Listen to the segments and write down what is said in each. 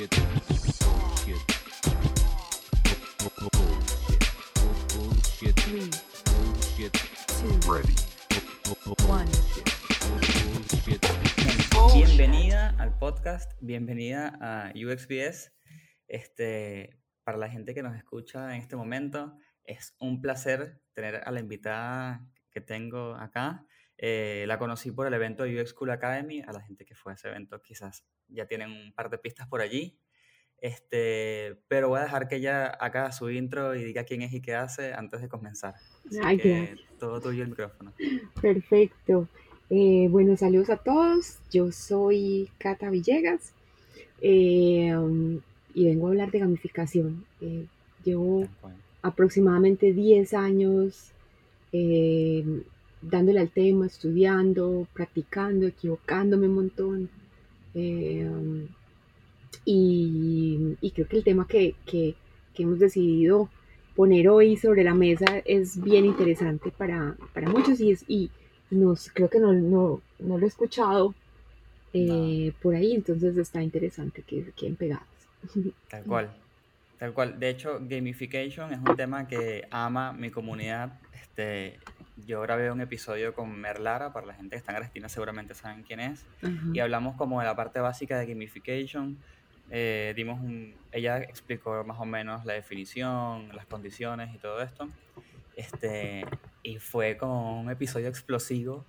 Bullshit. Ready. Bullshit. Bienvenida al podcast, bienvenida a UXBS. Este, para la gente que nos escucha en este momento, es un placer tener a la invitada que tengo acá. Eh, la conocí por el evento de UX School Academy. A la gente que fue a ese evento quizás ya tienen un par de pistas por allí. Este, pero voy a dejar que ella haga su intro y diga quién es y qué hace antes de comenzar. Así Ay, que todo tuyo el micrófono. Perfecto. Eh, bueno, saludos a todos. Yo soy Cata Villegas eh, um, y vengo a hablar de gamificación. Eh, llevo aproximadamente 10 años eh, dándole al tema, estudiando, practicando, equivocándome un montón. Eh, y, y creo que el tema que, que- que hemos decidido poner hoy sobre la mesa es bien interesante para, para muchos y, es, y nos, creo que no, no, no lo he escuchado eh, por ahí, entonces está interesante que queden pegados. Tal cual, tal cual. De hecho, gamification es un tema que ama mi comunidad. Este, yo grabé un episodio con Merlara, para la gente que está en Argentina seguramente saben quién es, y hablamos como de la parte básica de gamification. Eh, dimos un, ella explicó más o menos la definición, las condiciones y todo esto. Este, y fue como un episodio explosivo.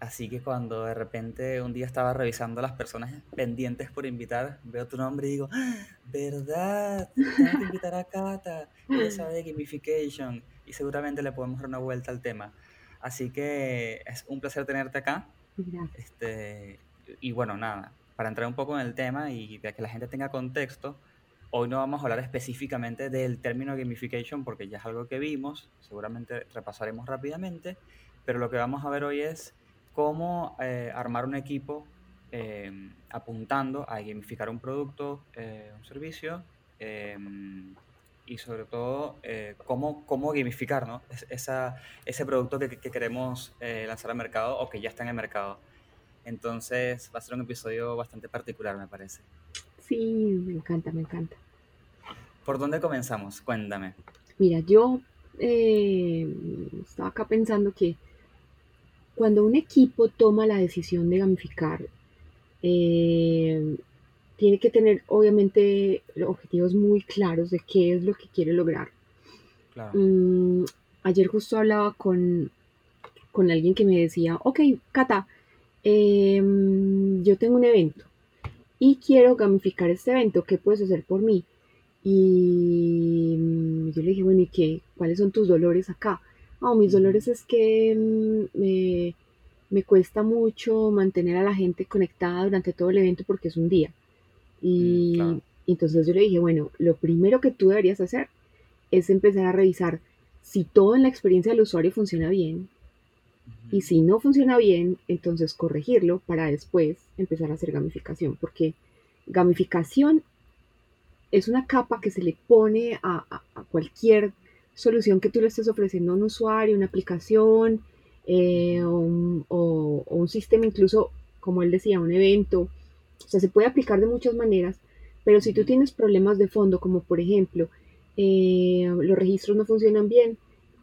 Así que cuando de repente un día estaba revisando las personas pendientes por invitar, veo tu nombre y digo, "Ah, ¿verdad? Tengo que invitar a Cata. Ella sabe de gamification y seguramente le podemos dar una vuelta al tema. Así que es un placer tenerte acá. Gracias. Este, y bueno, nada, para entrar un poco en el tema y de que la gente tenga contexto, hoy no vamos a hablar específicamente del término gamification porque ya es algo que vimos, seguramente repasaremos rápidamente, pero lo que vamos a ver hoy es cómo eh, armar un equipo eh, apuntando a gamificar un producto, eh, un servicio, eh, y sobre todo eh, cómo, cómo gamificar ¿no? Es- esa, ese producto que, que queremos eh, lanzar al mercado o que ya está en el mercado. Entonces va a ser un episodio bastante particular, me parece. Sí, me encanta, me encanta. ¿Por dónde comenzamos? Cuéntame. Mira, yo eh, estaba acá pensando que cuando un equipo toma la decisión de gamificar, eh, tiene que tener obviamente objetivos muy claros de qué es lo que quiere lograr. Claro. Mm, ayer justo hablaba con, con alguien que me decía, ok, Cata, em, yo tengo un evento y quiero gamificar este evento, ¿qué puedes hacer por mí? Y mm, yo le dije, bueno, ¿y qué? ¿Cuáles son tus dolores acá? Ah, mis dolores es que mm, me, me cuesta mucho mantener a la gente conectada durante todo el evento porque es un día. Y claro. entonces yo le dije, bueno, lo primero que tú deberías hacer es empezar a revisar si todo en la experiencia del usuario funciona bien y si no funciona bien, entonces corregirlo para después empezar a hacer gamificación, porque gamificación es una capa que se le pone a, a- a cualquier solución que tú le estés ofreciendo a un usuario, una aplicación eh, o, un, o- o un sistema, incluso como él decía, un evento. O sea, se puede aplicar de muchas maneras, pero si tú tienes problemas de fondo, como por ejemplo, eh, los registros no funcionan bien,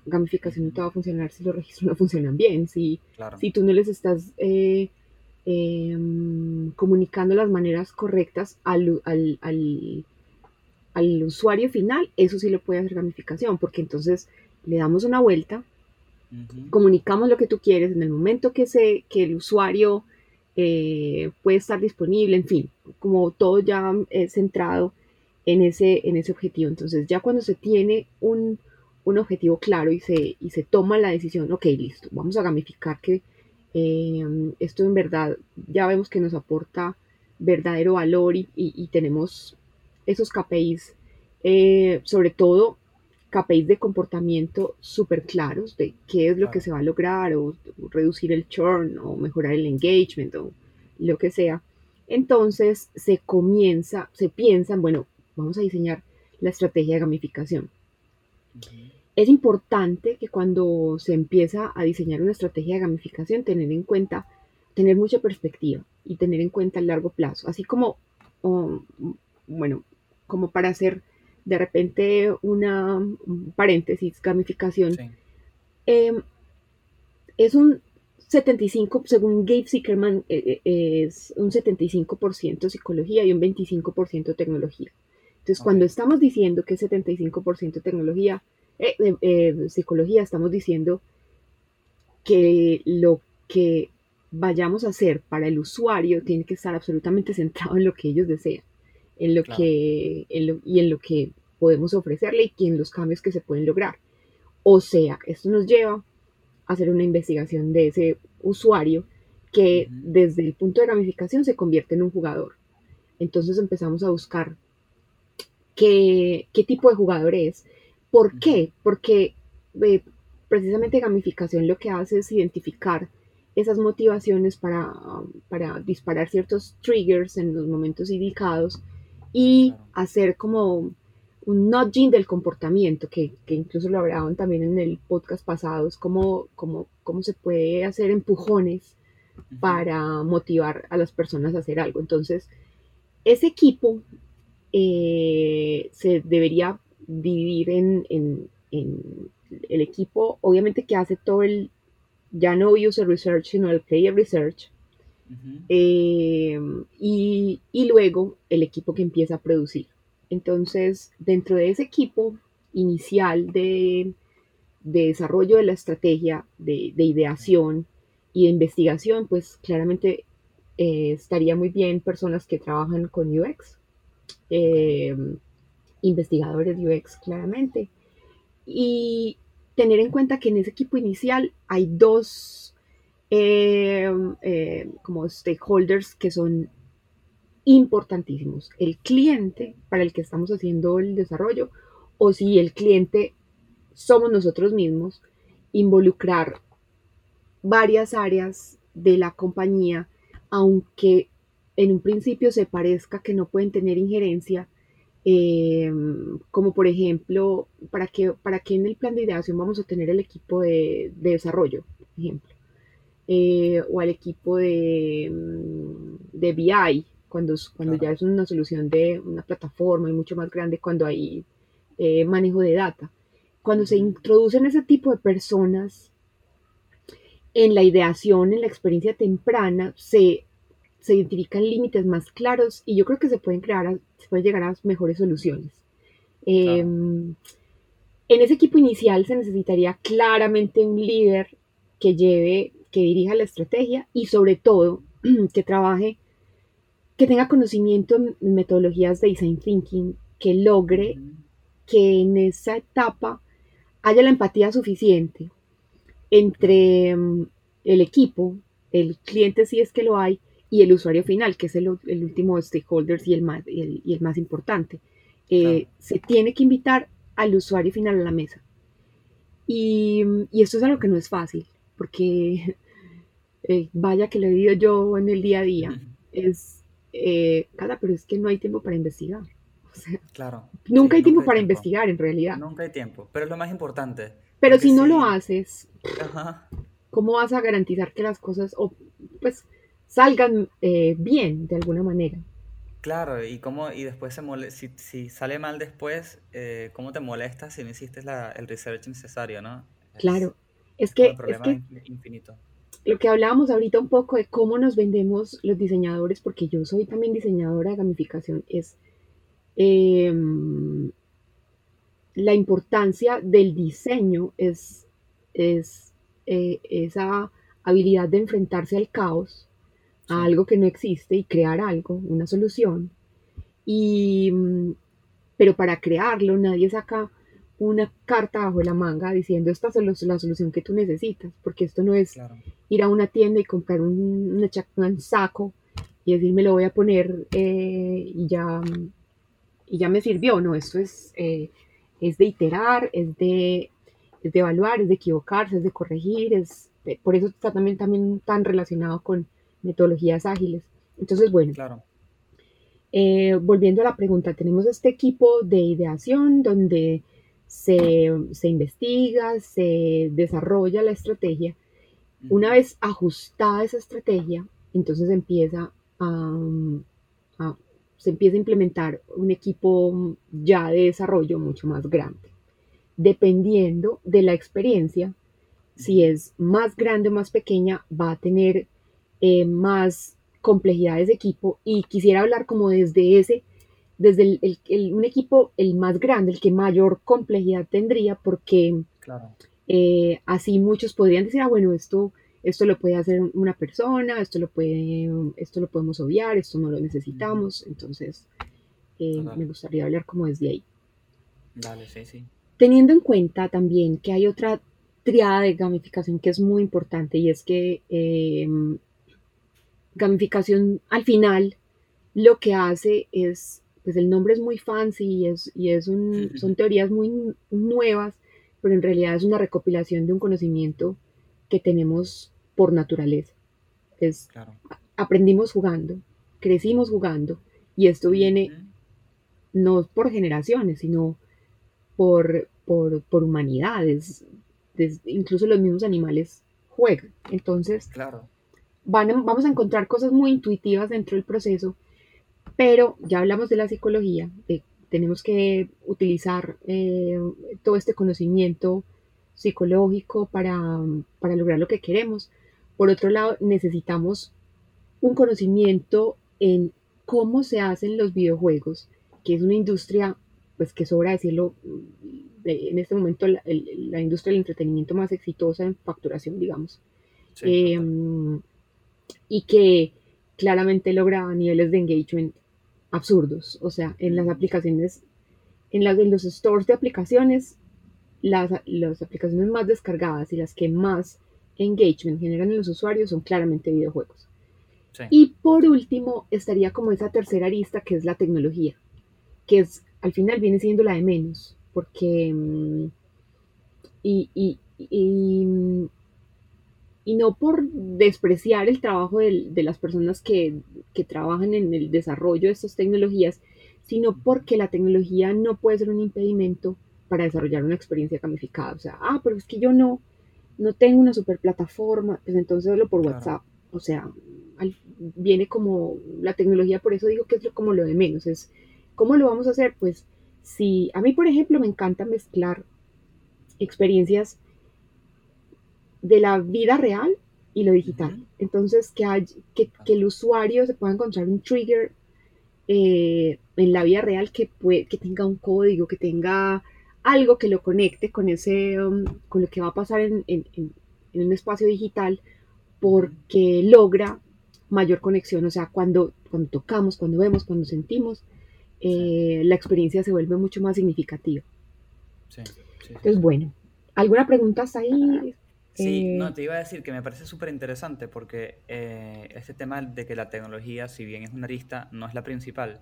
gamificación no te va a funcionar si los registros no funcionan bien, si, Claro. si tú no les estás eh, em, comunicando las maneras correctas al, al- al- al usuario final, eso sí lo puede hacer gamificación, porque entonces le damos una vuelta, comunicamos lo que tú quieres en el momento que, se, que el usuario eh, puede estar disponible, en fin, como todo ya es centrado en ese, en ese objetivo. Entonces ya cuando se tiene un, un objetivo claro y se, y se toma la decisión, ok, listo, vamos a gamificar que Eh, esto en verdad ya vemos que nos aporta verdadero valor y, y- y tenemos esos KPIs, eh, sobre todo KPIs de comportamiento súper claros de qué es lo que se va a lograr o, reducir el churn o mejorar el engagement o lo que sea. Entonces se comienza, se piensa, bueno, vamos a diseñar la estrategia de gamificación. Es importante que cuando se empieza a diseñar una estrategia de gamificación, tener en cuenta, tener mucha perspectiva y tener en cuenta el largo plazo, así como, bueno, como para hacer de repente una un paréntesis, gamificación, Sí, em, es un 75, según Gabe Zuckerman, eh, eh, es un 75% psicología y un 25% tecnología. Entonces, cuando estamos diciendo que es 75% tecnología, eh, psicología, estamos diciendo que lo que vayamos a hacer para el usuario tiene que estar absolutamente centrado en lo que ellos desean, en lo Claro. que, en lo- y en lo que podemos ofrecerle y en los cambios que se pueden lograr. O sea, esto nos lleva a hacer una investigación de ese usuario que desde el punto de gamificación se convierte en un jugador. Entonces empezamos a buscar qué, qué tipo de jugador es. ¿Por qué? Porque eh, precisamente gamificación lo que hace es identificar esas motivaciones para, para disparar ciertos triggers en los momentos indicados y hacer como un nudging del comportamiento, que, que incluso lo hablaban también en el podcast pasado, es cómo se puede hacer empujones para motivar a las personas a hacer algo. Entonces, ese equipo eh, se debería dividir en, en- en el equipo, obviamente que hace todo el, ya no user research, sino el player research, Ujú. eh, y, y luego el equipo que empieza a producir. Entonces, dentro de ese equipo inicial de, de desarrollo de la estrategia, de, de ideación y de investigación, pues claramente eh, estaría muy bien personas que trabajan con UX, eh, investigadores UX claramente, y tener en cuenta que en ese equipo inicial hay dos eh, eh, como stakeholders que son importantísimos. El cliente para el que estamos haciendo el desarrollo o si el cliente somos nosotros mismos, involucrar varias áreas de la compañía, aunque en un principio se parezca que no pueden tener injerencia, eh, como por ejemplo, ¿para qué, ¿para qué en el plan de ideación vamos a tener el equipo de, de desarrollo, por ejemplo? Eh, o al equipo de, mm, de BI, cuando, cuando Claro. ya es una solución de una plataforma y mucho más grande, cuando hay eh, manejo de data. Cuando se introducen ese tipo de personas en la ideación, en la experiencia temprana, se, se identifican límites más claros y yo creo que se pueden crear, a- se pueden llegar a mejores soluciones. Claro. Em, en ese equipo inicial se necesitaría claramente un líder que lleve, que dirija la estrategia y sobre todo que trabaje, que tenga conocimiento en metodologías de design thinking, que logre que en esa etapa haya la empatía suficiente entre mm, el equipo, el cliente si es que lo hay, y el usuario final, que es el, último stakeholder y el más, y el, y el más importante. Eh, Claro. Se tiene que invitar al usuario final a la mesa. Y, y esto es algo que no es fácil, porque eh, vaya que lo he vivido yo en el día a día. Es, eh, cara, pero es que no hay tiempo para investigar. O sea, Claro. nunca Sí, hay tiempo hay para tiempo. investigar en realidad. Nunca hay tiempo. Pero es lo más importante. Pero si no lo haces, Ajá. ¿cómo vas a garantizar que las cosas o, pues, salgan eh, bien de alguna manera? Claro, y cómo, y después se mole- si, si sale mal después, eh, ¿cómo te molesta si no hiciste la- el research necesario, ¿no? Es, Claro, es que, es que in- infinito. lo que hablábamos ahorita un poco de cómo nos vendemos los diseñadores, porque yo soy también diseñadora de gamificación, es em, la importancia del diseño, es, es eh, esa habilidad de enfrentarse al caos, Sí. a algo que no existe y crear algo, una solución. Y, mm, pero para crearlo nadie saca una carta bajo la manga diciendo esta es la solución que tú necesitas, porque esto no es Claro. ir a una tienda y comprar un, una un saco y decir me lo voy a poner eh, y, ya, y ya me sirvió. No, esto es, eh, es de iterar, es de, es de evaluar, es de equivocarse, es de corregir, es, eh, por eso está también, también tan relacionado con metodologías ágiles. Entonces, bueno, Claro. eh, volviendo a la pregunta, tenemos este equipo de ideación donde se, se investiga, se desarrolla la estrategia. Una vez ajustada esa estrategia, entonces empieza a, a- se empieza a implementar un equipo ya de desarrollo mucho más grande. Dependiendo de la experiencia, si es más grande o más pequeña, va a tener eh, más complejidades de equipo y quisiera hablar como desde ese, desde el- el- el- un equipo el más grande, el que mayor complejidad tendría, porque Claro. eh, así muchos podrían decir, ah, bueno, esto, esto lo puede hacer una persona, esto lo, puede, esto lo podemos obviar, esto no lo necesitamos, entonces eh, me gustaría hablar como desde ahí. Dale, sí, sí. Teniendo en cuenta también que hay otra triada de gamificación que es muy importante y es que eh, gamificación al final lo que hace es, pues el nombre es muy fancy y, es, y es un, son teorías muy nuevas, pero en realidad es una recopilación de un conocimiento que tenemos por naturaleza. Es, Claro. aprendimos jugando, crecimos jugando y esto viene no por generaciones, sino por, por, por humanidades. Des- incluso los mismos animales juegan. Entonces, Claro. van a- vamos a encontrar cosas muy intuitivas dentro del proceso, pero ya hablamos de la psicología, de- tenemos que utilizar eh, todo este conocimiento psicológico para, para lograr lo que queremos. Por otro lado, necesitamos un conocimiento en cómo se hacen los videojuegos, que es una industria, pues que sobra decirlo, de- en este momento la, el- la industria del entretenimiento más exitosa en facturación, digamos Sí, eh, total. y que claramente logra niveles de engagement absurdos. O sea, en las aplicaciones, en, las, en los stores de aplicaciones, las, las aplicaciones más descargadas y las que más engagement generan en los usuarios son claramente videojuegos. Sí. Y por último, estaría como esa tercera arista que es la tecnología, que es al final viene siendo la de menos, porque mm, y, y, y, y no por despreciar el trabajo de las personas que, que trabajan en el desarrollo de estas tecnologías, sino porque la tecnología no puede ser un impedimento para desarrollar una experiencia gamificada. O sea, ah, pero es que yo no, no tengo una super plataforma, pues entonces hazlo por Claro. WhatsApp. O sea, al- viene como la tecnología, por eso digo que es lo- como lo de menos, es cómo lo vamos a hacer, pues si a mí, por ejemplo, me encanta mezclar experiencias de la vida real y lo digital. Entonces, que, hay, que, que el usuario se pueda encontrar un trigger eh, en la vida real que, puede, que tenga un código, que tenga algo que lo conecte con, ese, um, con lo que va a pasar en, en, en, en un espacio digital porque logra mayor conexión. O sea, cuando, cuando tocamos, cuando vemos, cuando sentimos, eh, la experiencia se vuelve mucho más significativa. Sí, sí, sí, Entonces, bueno, ¿alguna pregunta hasta ahí? Sí, Eh, no, te iba a decir que me parece súper interesante porque eh, este tema de que la tecnología, si bien es una arista, no es la principal.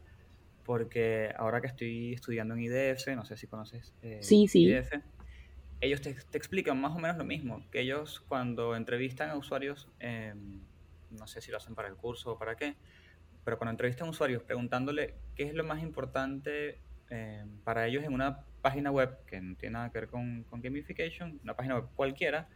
Porque ahora que estoy estudiando en IDF, no sé si conoces eh, Sí, sí. IDF, ellos te, te explican más o menos lo mismo, que ellos cuando entrevistan a usuarios, eh, no sé si lo hacen para el curso o para qué, pero cuando entrevistan a usuarios preguntándole qué es lo más importante eh, para ellos en una página web, que no tiene nada que ver con, con gamification, una página web cualquiera,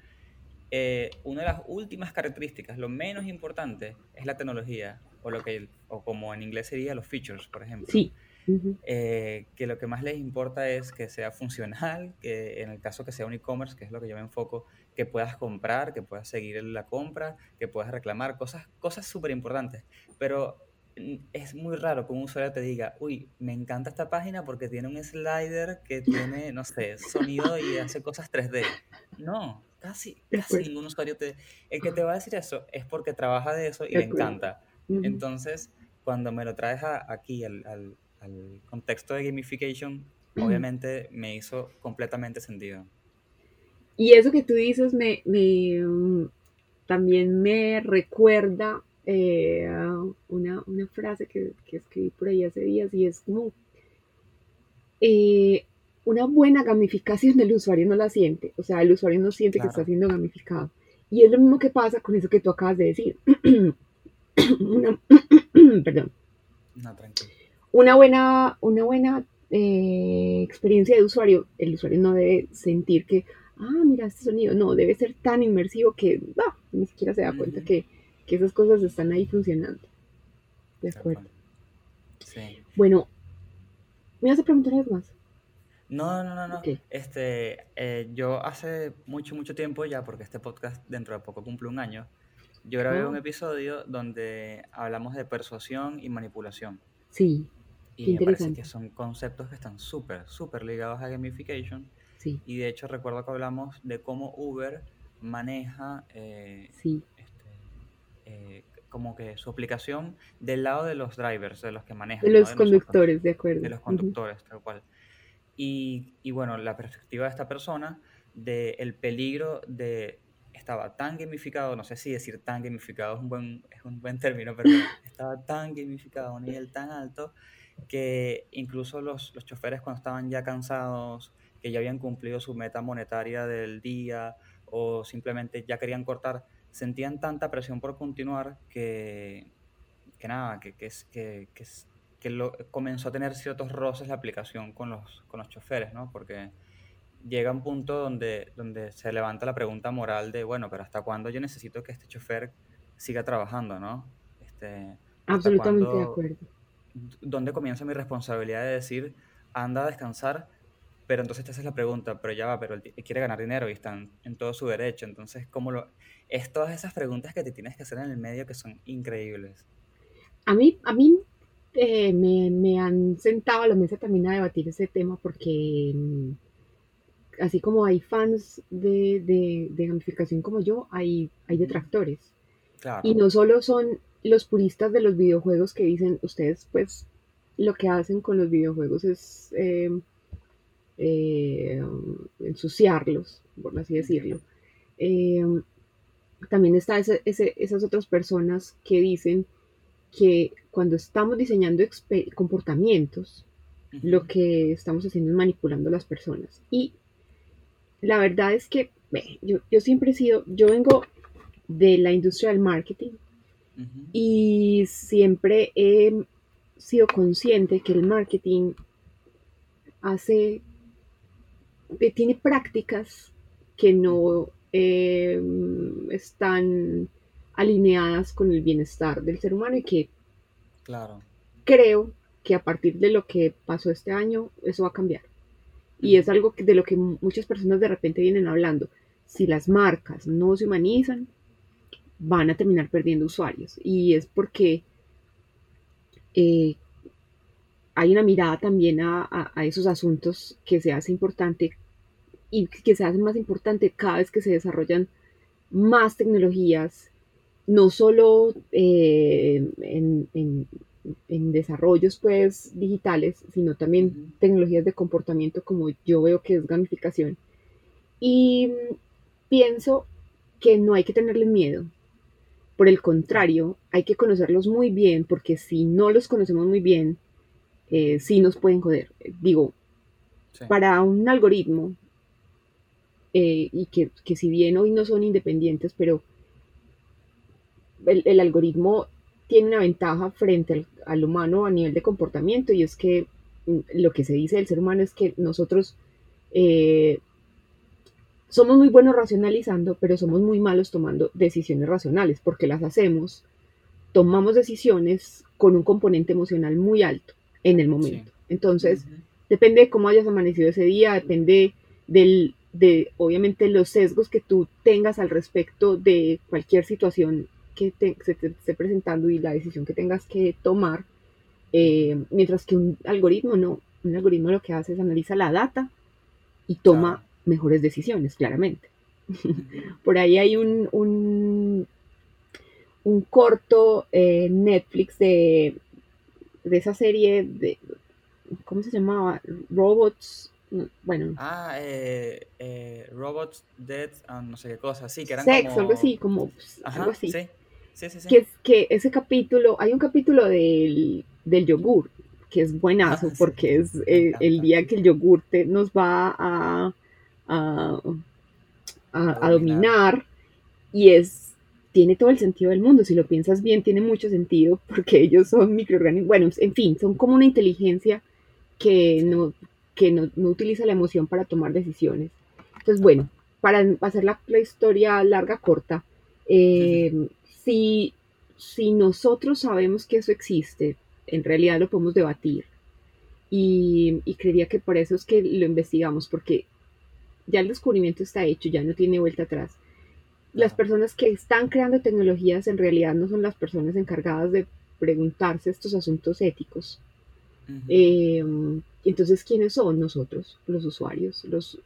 eh, una de las últimas características, lo menos importante, es la tecnología, o, lo que, o como en inglés sería los features, por ejemplo. Sí. Ujú. Eh, que lo que más les importa es que sea funcional, que en el caso que sea un e-commerce, que es lo que yo me enfoco, que puedas comprar, que puedas seguir la compra, que puedas reclamar, cosas cosas súper importantes. Pero mm, es muy raro que un usuario te diga, uy, me encanta esta página porque tiene un slider que tiene, no sé, sonido y hace cosas 3D. No, casi, casi ningún usuario te... El que te va a decir eso es porque trabaja de eso y le encanta. Entonces, cuando me lo traes a- aquí al, al- al contexto de gamification, obviamente me hizo completamente sentido. Y eso que tú dices me, me, mm, también me recuerda eh, una, una frase que, que escribí por ahí hace días y es como eh, una buena gamificación del usuario no la siente, o sea, el usuario no siente que está siendo gamificado. Y es lo mismo que pasa con eso que tú acabas de decir. una, perdón, No, tranquilo. una buena, una buena eh, experiencia de usuario, el usuario no debe sentir que, ah, mira este sonido, no, debe ser tan inmersivo que ni siquiera se da cuenta que, que esas cosas están ahí funcionando. De acuerdo. Sí. Bueno, ¿me vas a preguntar algo más? No, no, no, no. Este, eh, yo hace mucho, mucho tiempo ya, porque este podcast dentro de poco cumple un año, yo grabé un episodio donde hablamos de persuasión y manipulación. sí, qué Y me parece que son conceptos que están súper, súper ligados a gamification. Sí, Y de hecho recuerdo que hablamos de cómo Uber maneja eh, sí, este, eh, como que su aplicación del lado de los drivers, de los que de manejan, no los de nosotros, conductores, de de acuerdo. los Ujú. conductores, tal cual. Y, y bueno, la perspectiva de esta persona, del peligro de, estaba tan gamificado, no sé si decir tan gamificado es un buen, es un buen término, pero estaba tan gamificado a un nivel tan alto que incluso los, los choferes cuando estaban ya cansados, que ya habían cumplido su meta monetaria del día o simplemente ya querían cortar, sentían tanta presión por continuar que, que nada, que, que, que, que, que lo, comenzó a tener ciertos roces la aplicación con los, con los choferes, ¿no? Porque llega un punto donde, donde se levanta la pregunta moral de, bueno, pero ¿hasta cuándo yo necesito que este chofer siga trabajando, ¿no? Este, ¿hasta Absolutamente de acuerdo. dónde comienza mi responsabilidad de decir, anda a descansar? Pero entonces te haces la pregunta, pero ya va, pero él quiere ganar dinero y están en todo su derecho. Entonces, ¿cómo lo...? Es todas esas preguntas que te tienes que hacer en el medio que son increíbles. A mí, a mí eh, me, me han sentado a la mesa también a debatir ese tema porque mm, así como hay fans de, de, de gamificación como yo, hay, hay detractores. Y no solo son los puristas de los videojuegos que dicen, ustedes pues lo que hacen con los videojuegos es eh, eh, ensuciarlos, por así decirlo. Eh, también está ese- ese- esas otras personas que dicen que cuando estamos diseñando comportamientos, lo que estamos haciendo es manipulando a las personas. Y la verdad es que yo, yo siempre he sido, yo vengo de la industria del marketing y siempre he sido consciente que el marketing hace, tiene prácticas que no eh, están alineadas con el bienestar del ser humano y que Claro. creo que a partir de lo que pasó este año, eso va a cambiar. Y es algo que- de lo que mu- muchas personas de repente vienen hablando. Si las marcas no se humanizan, van a terminar perdiendo usuarios. Y es porque eh, hay una mirada también a, a- a esos asuntos que se hace importante y que se hace más importante cada vez que se desarrollan más tecnologías, no solo eh, en, en- en desarrollos pues digitales, sino también tecnologías de comportamiento como yo veo que es gamificación. Y pienso que no hay que tenerles miedo. Por el contrario, hay que conocerlos muy bien, porque si no los conocemos muy bien, eh, sí nos pueden joder. Digo, Sí. para un algoritmo, eh, y que, que si bien hoy no son independientes, pero el, el algoritmo tiene una ventaja frente al, al humano a nivel de comportamiento, y es que mm, lo que se dice del ser humano es que nosotros eh, somos muy buenos racionalizando, pero somos muy malos tomando decisiones racionales, porque las hacemos, tomamos decisiones con un componente emocional muy alto en el Sí. momento. Entonces, depende de cómo hayas amanecido ese día, depende del, de, obviamente, los sesgos que tú tengas al respecto de cualquier situación que te- se te esté presentando y la decisión que tengas que tomar, eh, mientras que un algoritmo no, un algoritmo lo que hace es analiza la data y toma Claro. mejores decisiones, claramente. Por ahí hay un, un, un corto eh, Netflix de, de esa serie de ¿cómo se llamaba? Robots, no, bueno, Ah, eh, eh, Robots, Dead, no sé qué cosa. Sí, que eran Sex, algo como... así, como pues, algo así. sí. Sí, sí, sí. Que, es- que ese capítulo, hay un capítulo del, del yogur, que es buenazo, Ah, porque es eh, el día que el yogur te- nos va a, a, a- dominar. y es, tiene todo el sentido del mundo, si lo piensas bien, tiene mucho sentido, porque ellos son microorganismos, bueno, en fin, son como una inteligencia que no, que no, no utiliza la emoción para tomar decisiones. Entonces, bueno, para hacer la, la historia larga, corta, eh, si, si nosotros sabemos que eso existe, en realidad lo podemos debatir. Y, y creería que por eso es que lo investigamos, porque ya el descubrimiento está hecho, ya no tiene vuelta atrás. Las personas que están creando tecnologías en realidad no son las personas encargadas de preguntarse estos asuntos éticos. Eh, entonces, ¿quiénes son nosotros, los usuarios? Los,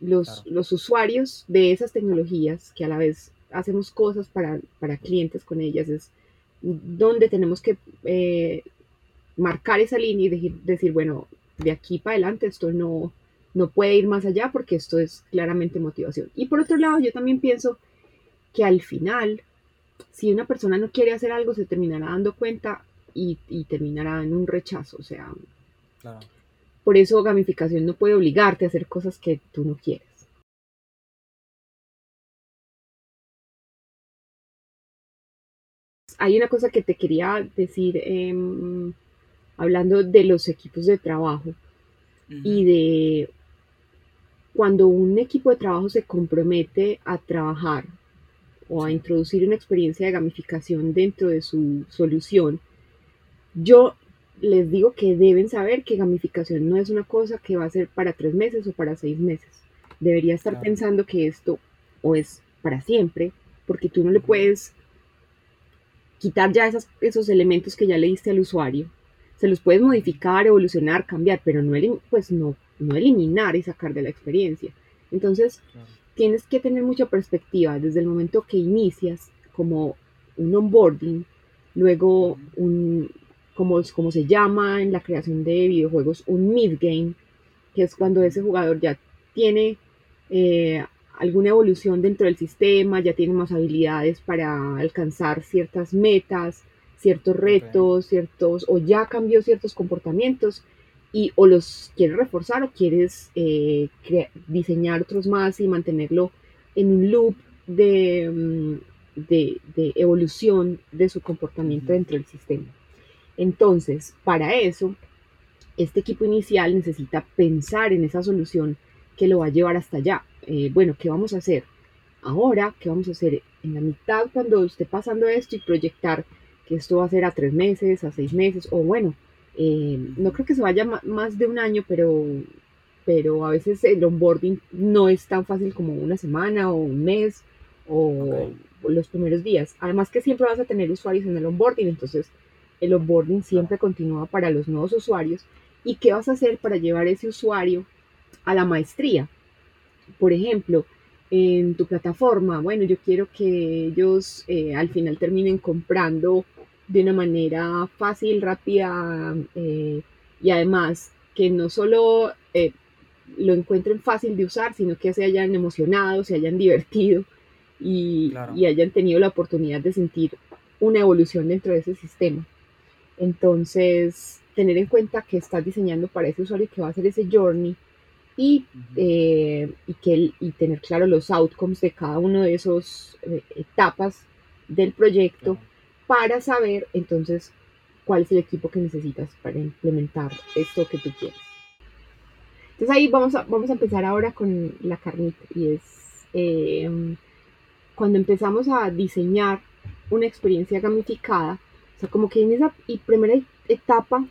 los, Claro. los usuarios de esas tecnologías que a la vez hacemos cosas para, para clientes con ellas, es donde tenemos que eh, marcar esa línea y decir, decir, bueno, de aquí para adelante esto no, no puede ir más allá porque esto es claramente motivación. Y por otro lado, yo también pienso que al final, si una persona no quiere hacer algo, se terminará dando cuenta y, y terminará en un rechazo. O sea, Claro. por eso gamificación no puede obligarte a hacer cosas que tú no quieres. Hay una cosa que te quería decir em, hablando de los equipos de trabajo y de cuando un equipo de trabajo se compromete a trabajar o a introducir una experiencia de gamificación dentro de su solución, yo les digo que deben saber que gamificación no es una cosa que va a ser para tres meses o para seis meses. Debería estar Claro. pensando que esto o es para siempre, porque tú no le puedes quitar ya esas- esos elementos que ya le diste al usuario. Se los puedes modificar, evolucionar, cambiar, pero no, pues no, no eliminar y sacar de la experiencia. Entonces, Claro. tienes que tener mucha perspectiva desde el momento que inicias como un onboarding, luego un, como, como se llama en la creación de videojuegos, un mid-game, que es cuando ese jugador ya tiene eh, alguna evolución dentro del sistema, ya tiene más habilidades para alcanzar ciertas metas, ciertos retos, ciertos, o ya cambió ciertos comportamientos y o los quieres reforzar o quieres eh, diseñar otros más y mantenerlo en un loop de, mm, de, de evolución de su comportamiento dentro del sistema. Entonces, para eso, este equipo inicial necesita pensar en esa solución que lo va a llevar hasta allá. Eh, bueno, ¿qué vamos a hacer? Ahora, ¿qué vamos a hacer? En la mitad, cuando esté pasando esto y proyectar que esto va a ser a tres meses, a seis meses, o bueno, eh, no creo que se vaya más de un año, pero, pero a veces el onboarding no es tan fácil como una semana o un mes o los primeros días. Además que siempre vas a tener usuarios en el onboarding, entonces el onboarding siempre continúa para los nuevos usuarios. ¿Y qué vas a hacer para llevar ese usuario a la maestría? Por ejemplo, en tu plataforma, bueno, yo quiero que ellos eh, al final terminen comprando de una manera fácil, rápida eh, y además que no solo eh, lo encuentren fácil de usar, sino que se hayan emocionado, se hayan divertido y, Claro. y hayan tenido la oportunidad de sentir una evolución dentro de ese sistema. Entonces, tener en cuenta que estás diseñando para ese usuario que va a hacer ese journey y, eh, y, que, y tener claro los outcomes de cada una de esas etapas del proyecto Claro. para saber entonces cuál es el equipo que necesitas para implementar esto que tú quieres. Entonces ahí vamos a, vamos a empezar ahora con la carnita y es eh, cuando empezamos a diseñar una experiencia gamificada, o sea, como que en esa y primera etapa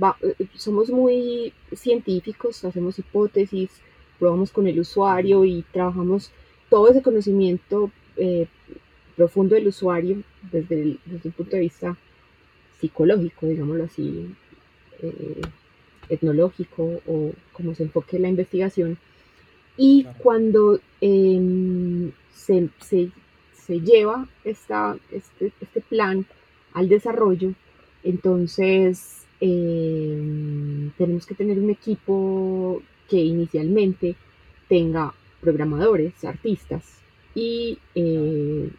va- eh, somos muy científicos, hacemos hipótesis, probamos con el usuario y trabajamos todo ese conocimiento eh, profundo del usuario desde el, desde el punto de vista psicológico, digámoslo así, eh, etnológico o como se enfoque la investigación. Y Claro. cuando em, se, se- se lleva esta, este, este plan al desarrollo, entonces eh, tenemos que tener un equipo que inicialmente tenga programadores, artistas y, eh,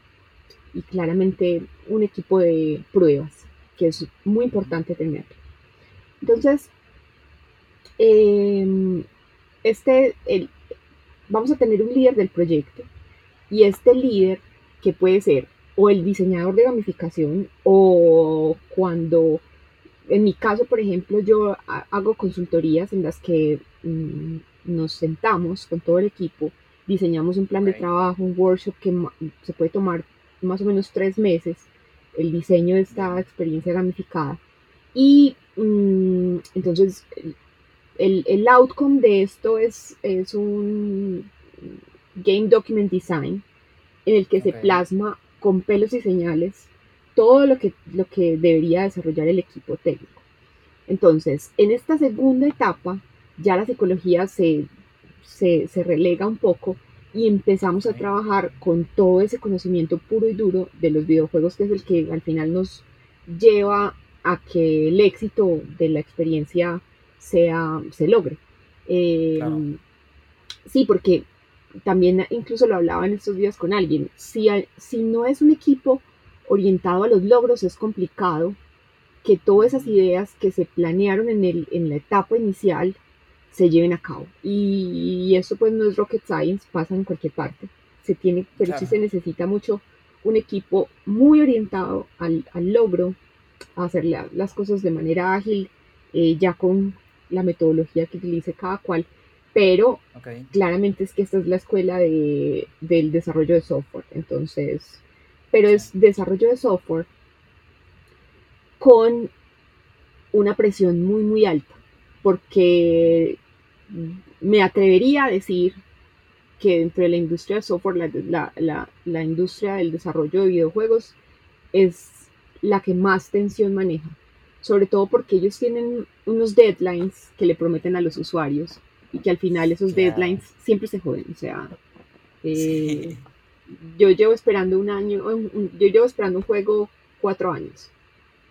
y claramente un equipo de pruebas, que es muy importante tener. Entonces, em, este, el, vamos a tener un líder del proyecto y este líder que puede ser o el diseñador de gamificación o cuando, en mi caso, por ejemplo, yo hago consultorías en las que mm, nos sentamos con todo el equipo, diseñamos un plan de trabajo, un workshop que se puede tomar más o menos tres meses, el diseño de esta experiencia gamificada. Y mm, entonces el, el, outcome de esto es, es un Game Document Design en el que se plasma con pelos y señales todo lo que, lo que debería desarrollar el equipo técnico. Entonces, en esta segunda etapa, ya la psicología se, se, relega un poco y empezamos a trabajar con todo ese conocimiento puro y duro de los videojuegos, que es el que al final nos lleva a que el éxito de la experiencia sea, se logre. Eh, sí, porque también incluso lo hablaba en estos días con alguien, si, si no es un equipo orientado a los logros, es complicado que todas esas ideas que se planearon en, el, en la etapa inicial se lleven a cabo. Y, eso pues no es rocket science, pasa en cualquier parte. Se tiene, pero sí se necesita mucho un equipo muy orientado al, logro, a hacer las cosas de manera ágil, eh, ya con la metodología que utilice cada cual pero claramente es que esta es la escuela de, del desarrollo de software, entonces, pero es desarrollo de software con una presión muy, muy alta, porque me atrevería a decir que dentro de la industria de software, la, la, la industria del desarrollo de videojuegos es la que más tensión maneja, sobre todo porque ellos tienen unos deadlines que le prometen a los usuarios y que al final esos deadlines siempre se joden. O sea, eh, yo llevo esperando un año, yo llevo esperando un juego cuatro años.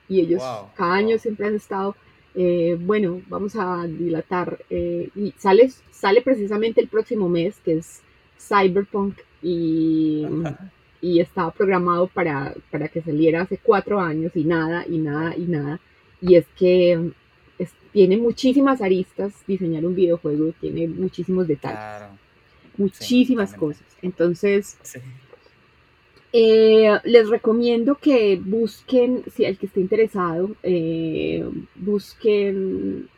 Y ellos cada año siempre han estado, eh, bueno, vamos a dilatar eh, y sale, sale precisamente el próximo mes que es Cyberpunk y, y estaba programado para, para que saliera hace cuatro años y nada, y nada, y nada. Y es que tiene muchísimas aristas diseñar un videojuego, tiene muchísimos detalles, muchísimas cosas. Entonces, eh, les recomiendo que busquen, si el que esté interesado, eh, busquen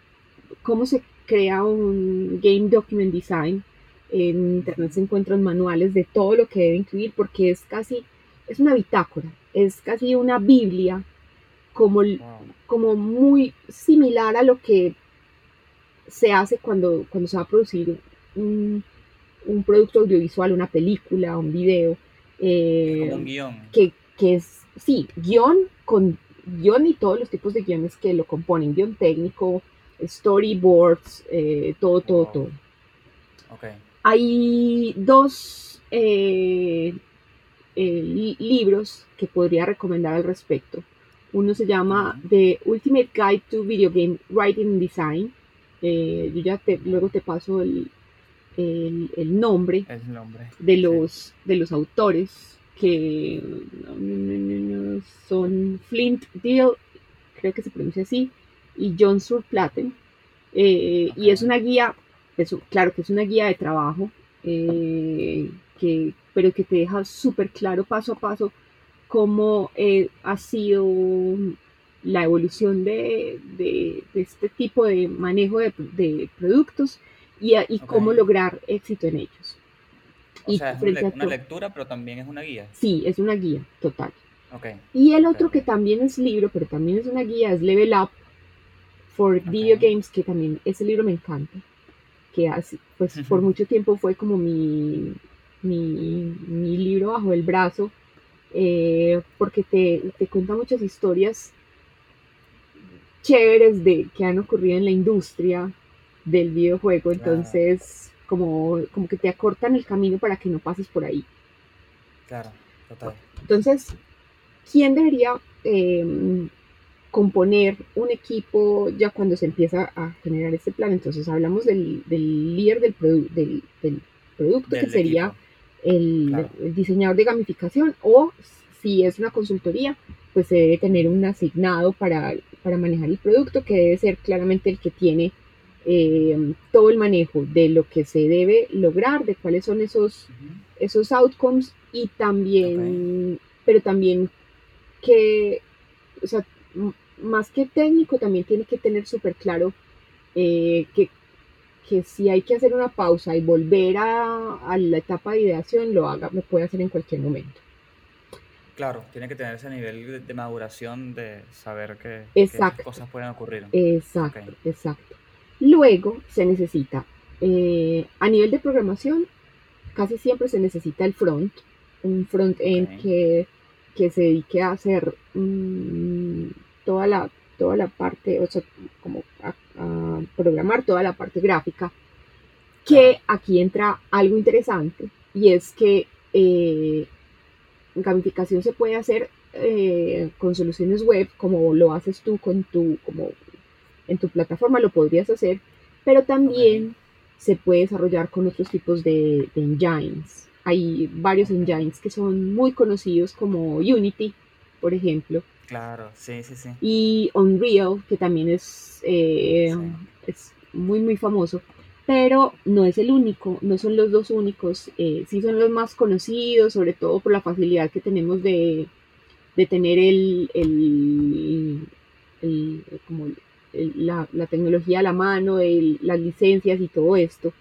cómo se crea un Game Document Design. En internet se encuentran manuales de todo lo que debe incluir porque es casi, es una bitácora, es casi una biblia como, como muy similar a lo que se hace cuando, cuando se va a producir un, producto audiovisual, una película, un video. Eh, un guion. Que, es, sí, guion con guion y todos los tipos de guiones que lo componen, guion técnico, storyboards, eh, todo, todo, todo. Hay dos eh, libros que podría recomendar al respecto. Uno se llama The Ultimate Guide to Video Game Writing and Design. Yo ya te, luego te paso el, el, nombre, de, los, de los autores que son Flint Deal, creo que se pronuncia así, y John Surplaten. Eh, Y es una guía, claro que es una guía de trabajo, eh, que, pero que te deja súper claro paso a paso cómo eh, ha sido la evolución de, este tipo de manejo de, productos y, cómo lograr éxito en ellos. O sea, es una, lectura, pero también es una guía. Sí, es una guía, total. Y el otro que también es libro, pero también es una guía, es Level Up for Video Games, que también ese libro me encanta. Que hace, pues por mucho tiempo fue como mi, mi, mi libro bajo el brazo eh, porque te, te, cuenta muchas historias chéveres de que han ocurrido en la industria del videojuego, entonces como, como que te acortan el camino para que no pases por ahí. Claro, total. Entonces, ¿quién debería em, componer un equipo ya cuando se empieza a generar este plan. Entonces hablamos del, del líder del, produ- del, del producto, que sería el, Claro. el diseñador de gamificación, o si es una consultoría, pues se debe tener un asignado para, para manejar el producto, que debe ser claramente el que tiene eh, todo el manejo de lo que se debe lograr, de cuáles son esos esos outcomes y también, pero también que, o sea, más que técnico, también tiene que tener súper claro eh, que, que si hay que hacer una pausa y volver a, a la etapa de ideación, lo haga, lo puede hacer en cualquier momento. Claro, tiene que tener ese nivel de, de maduración de saber que, que esas Exacto. cosas pueden ocurrir. Exacto, exacto. Luego se necesita, eh, a nivel de programación, casi siempre se necesita el front, un front-end que, que se dedique a hacer mm, toda, la, toda la parte, o sea, como a, a programar toda la parte gráfica, que aquí entra algo interesante y es que eh, gamificación se puede hacer eh, con soluciones web como lo haces tú con tu, como en tu plataforma lo podrías hacer, pero también se puede desarrollar con otros tipos de, de engines. Hay varios engines que son muy conocidos como Unity, por ejemplo, Claro, sí, sí, sí. y Unreal, que también es, eh, Sí. es muy, muy famoso, pero no es el único, no son los dos únicos, eh, sí son los más conocidos, sobre todo por la facilidad que tenemos de, de tener el, el- el- como el- la, la tecnología a la mano, el- las licencias y todo esto.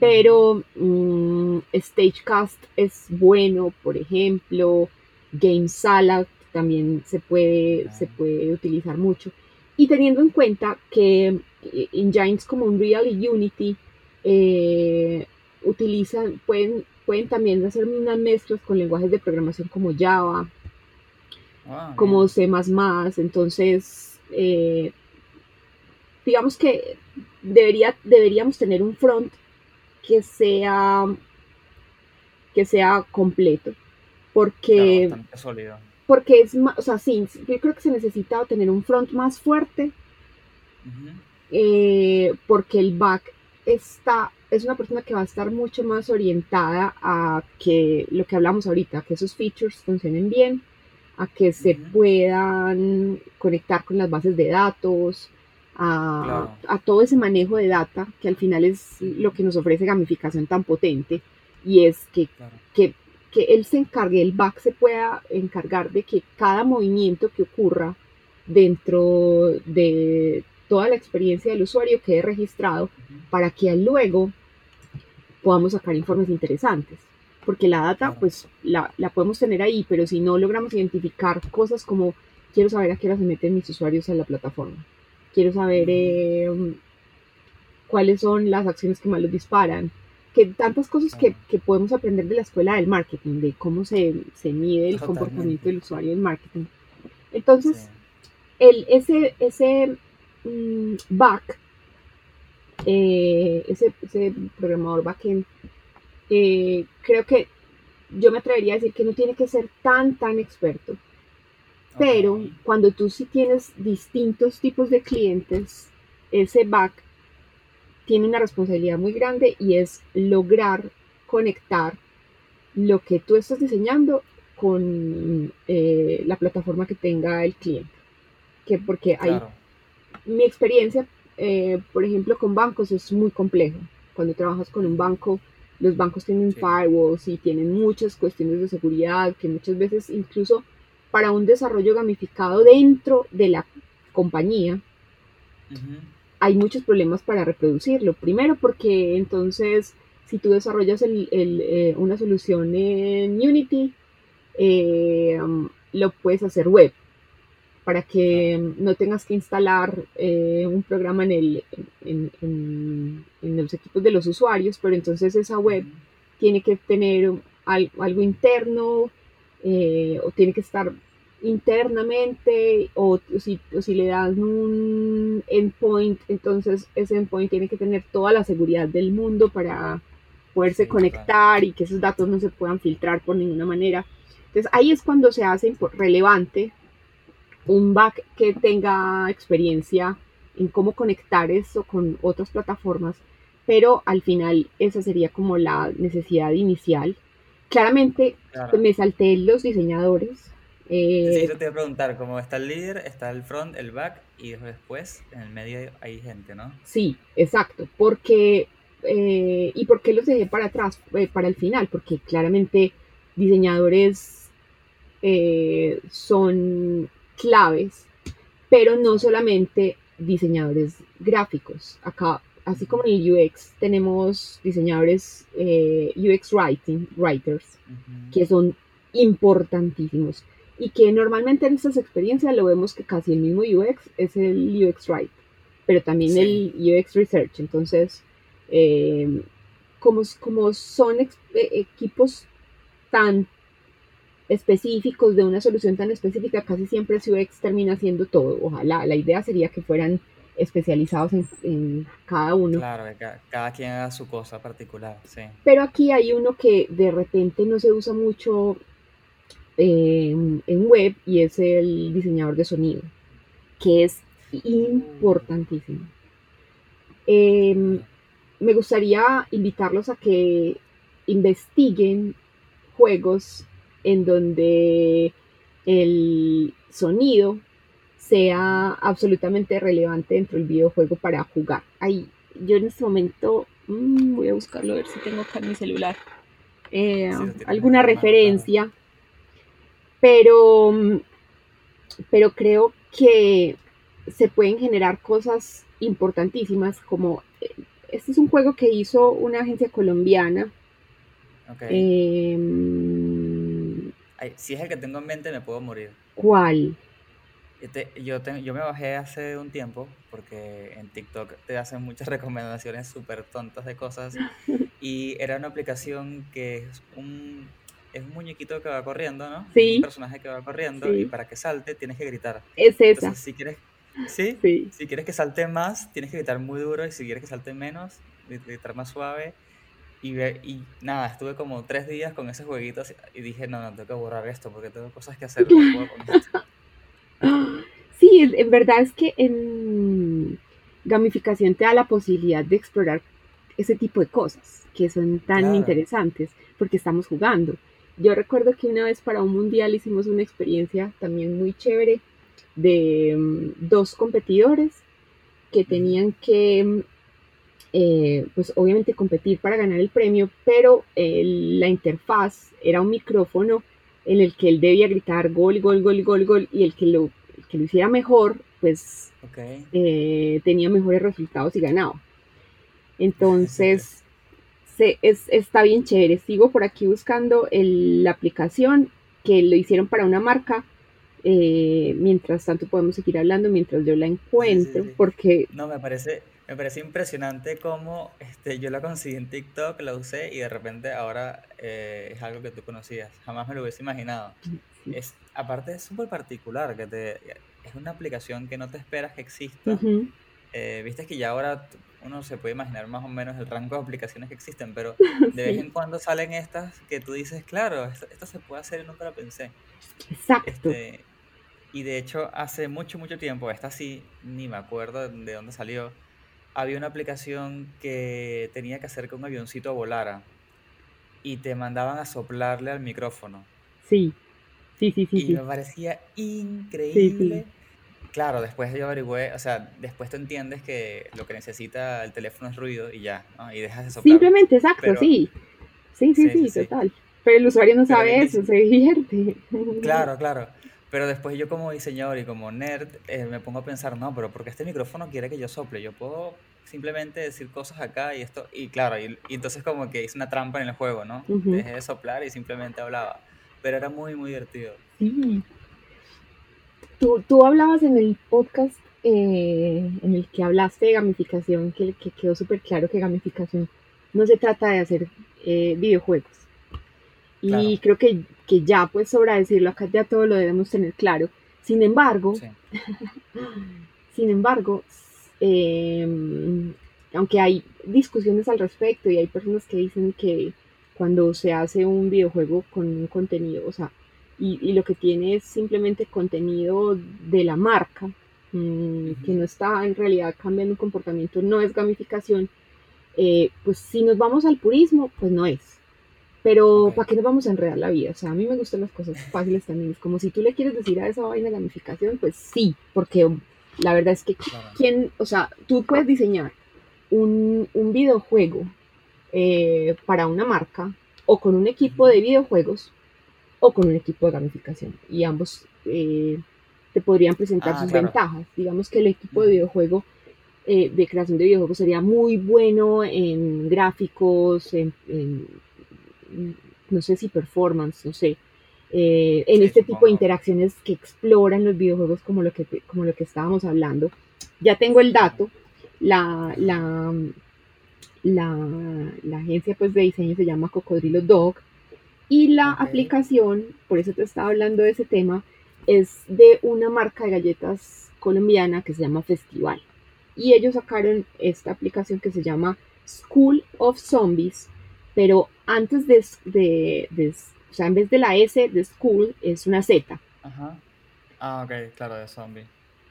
Pero mm, Stagecast es bueno, por ejemplo, Game Salad también se puede, se Ah. puede utilizar mucho. Y teniendo en cuenta que eh, engines como Unreal y Unity eh, utilizan, pueden, pueden también hacer unas mezclas con lenguajes de programación como Java, Ah, como. C++, entonces eh, digamos que debería, deberíamos tener un front que sea que sea completo porque sólido. porque es más, o sea, sí, yo creo que se necesita tener un front más fuerte eh, porque el back está, es una persona que va a estar mucho más orientada a que lo que hablamos ahorita, que esos features funcionen bien, a que se puedan conectar con las bases de datos, a, Claro. a todo ese manejo de data, que al final es lo que nos ofrece gamificación tan potente, y es que Claro. que, que él se encargue, el back se pueda encargar de que cada movimiento que ocurra dentro de toda la experiencia del usuario quede registrado para que luego podamos sacar informes interesantes. Porque la data, Claro. pues la, la podemos tener ahí, pero si no logramos identificar cosas como quiero saber a qué hora se meten mis usuarios a la plataforma, quiero saber eh, cuáles son las acciones que más los disparan, que tantas cosas que, que podemos aprender de la escuela del marketing, de cómo se, se mide el Totalmente. comportamiento del usuario en marketing. Entonces, Sí. el, ese, ese mm, back, eh, ese, ese programador backend, eh, creo que yo me atrevería a decir que no tiene que ser tan, tan experto. Pero cuando tú sí tienes distintos tipos de clientes, ese back tiene una responsabilidad muy grande y es lograr conectar lo que tú estás diseñando con eh, la plataforma que tenga el cliente. Que porque hay Claro. mi experiencia, eh, por ejemplo, con bancos es muy complejo. Cuando trabajas con un banco, los bancos tienen Sí. firewalls y tienen muchas cuestiones de seguridad que muchas veces incluso para un desarrollo gamificado dentro de la compañía hay muchos problemas para reproducirlo. Primero porque entonces si tú desarrollas el- el, eh, una solución en Unity, eh, um, lo puedes hacer web para que no tengas que instalar eh, un programa en, el, en, en- en los equipos de los usuarios, pero entonces esa web tiene que tener al- algo interno eh, o tiene que estar internamente o, si, o si le dan un endpoint, entonces ese endpoint tiene que tener toda la seguridad del mundo para poderse conectar y que esos datos no se puedan filtrar por ninguna manera. Entonces ahí es cuando se hace relevante un back que tenga experiencia en cómo conectar eso con otras plataformas, pero al final esa sería como la necesidad inicial. Claramente Claro. me salté los diseñadores. Sí, eh, yo te iba a preguntar, como está el líder, está el front, el back, y después en el medio hay, gente, ¿no? Sí, exacto, porque eh, ¿y por qué los dejé para atrás, eh, para el final? Porque claramente diseñadores son claves, pero no solamente diseñadores gráficos. Acá, así como en el UX, tenemos diseñadores UX writing, writers, que son importantísimos y que normalmente en estas experiencias lo vemos que casi el mismo UX es el UX Write, pero también Sí. el UX Research. Entonces, eh, como, como son eh, equipos tan específicos de una solución tan específica, casi siempre el UX termina siendo todo. Ojalá, la idea sería que fueran especializados en, en cada uno. Claro, que ca- cada, quien haga su cosa particular, sí. Pero aquí hay uno que de repente no se usa mucho en web y es el diseñador de sonido, que es importantísimo. Eh, me gustaría invitarlos a que investiguen juegos en donde el sonido sea absolutamente relevante dentro del videojuego para jugar. Ahí, yo en este momento mm, voy a buscarlo a ver si tengo acá en mi celular eh, Sí, alguna referencia, pero, pero creo que se pueden generar cosas importantísimas como eh, este es un juego que hizo una agencia colombiana. Ok. eh, mm, Ay, si es el que tengo en mente, me puedo morir. ¿Cuál? Yo, te- yo, te- yo me bajé hace un tiempo porque en TikTok te hacen muchas recomendaciones súper tontas de cosas y era una aplicación que es un, es un muñequito que va corriendo, ¿no? Sí. Un personaje que va corriendo Sí. y para que salte tienes que gritar. Es esa. Entonces, si quieres, ¿sí? Sí. Si quieres que salte más, tienes que gritar muy duro y si quieres que salte menos, gri- gritar más suave. Y, nada, estuve como tres días con ese jueguito y dije, no, no, tengo que borrar esto porque tengo cosas que hacer. no puedo con esto". Sí, en- en verdad es que en gamificación te da la posibilidad de explorar ese tipo de cosas que son tan Claro. interesantes porque estamos jugando. Yo recuerdo que una vez para un mundial hicimos una experiencia también muy chévere de mm, dos competidores que tenían que, mm, eh, pues obviamente competir para ganar el premio, pero el- la interfaz era un micrófono en el que él debía gritar gol, gol, gol, gol, gol, y el que lo, el que lo hiciera mejor, pues eh, tenía mejores resultados y ganaba. Entonces, se, es, está bien chévere. Sigo por aquí buscando el- la aplicación que lo hicieron para una marca. Eh, mientras tanto podemos seguir hablando mientras yo la encuentro, sí. porque No, me parece, me parece impresionante cómo este, yo la conseguí en TikTok, la usé y de repente ahora eh, es algo que tú conocías. Jamás me lo hubiese imaginado. Es, aparte es súper particular, que te, es una aplicación que no te esperas que exista. ujú, Eh, Viste que ya ahora uno se puede imaginar más o menos el rango de aplicaciones que existen, pero de vez sí, en cuando salen estas que tú dices, claro, esto, esto se puede hacer y nunca lo pensé. exacto. Este, y de hecho, hace mucho, mucho tiempo, esta sí, ni me acuerdo de dónde salió, había una aplicación que tenía que hacer que un avioncito volara y te mandaban a soplarle al micrófono. Sí, sí, sí, sí, Y sí. me parecía increíble. Claro, después yo averigüé, o sea, después tú entiendes que lo que necesita el teléfono es ruido y ya, ¿no? Y dejas de soplar. Simplemente, exacto, Pero- sí. Sí, sí, Sí, sí, sí, sí. total. Pero el usuario no Pero sabe eso, se divierte. Claro, claro. Pero después yo como diseñador y como nerd eh, me pongo a pensar, no, pero porque este micrófono quiere que yo sople? Yo puedo simplemente decir cosas acá y esto, y claro, y, y entonces como que hice una trampa en el juego, ¿no? Ujú. Dejé de soplar y simplemente hablaba. Pero era muy, muy divertido. Sí. Tú, tú hablabas en el podcast eh, en el que hablaste de gamificación, que, que quedó súper claro que gamificación no se trata de hacer eh, videojuegos. Y Claro. creo que, que ya, pues sobra decirlo, acá ya todo lo debemos tener claro. Sin embargo, Sí. sin embargo, eh, aunque hay discusiones al respecto y hay personas que dicen que cuando se hace un videojuego con un contenido, o sea, y, y lo que tiene es simplemente contenido de la marca, mm, que no está en realidad cambiando un comportamiento, no es gamificación, eh, pues si nos vamos al purismo, pues no es. Pero. ¿para qué nos vamos a enredar la vida? O sea, a mí me gustan las cosas fáciles también. Es como si tú le quieres decir a esa vaina gamificación, pues sí, porque la verdad es que Claro. quién, o sea, tú puedes diseñar un, un videojuego eh, para una marca o con un equipo de videojuegos o con un equipo de gamificación. Y ambos eh, te podrían presentar Ah, sus claro. ventajas. Digamos que el equipo de videojuego, eh, de creación de videojuegos, sería muy bueno en gráficos, en, en, no sé si performance, no sé. eh, en Sí, este tipo de interacciones que exploran los videojuegos como lo que, como lo que estábamos hablando. Ya tengo el dato, la, la, la, la agencia pues, de diseño se llama Cocodrilo Dog y la aplicación, por eso te estaba hablando de ese tema, es de una marca de galletas colombiana que se llama Festival. Y ellos sacaron esta aplicación que se llama School of Zombies, pero antes de, de, de- o sea, en vez de la S de School es una Z. Ajá. Ah, ok, claro, de zombie.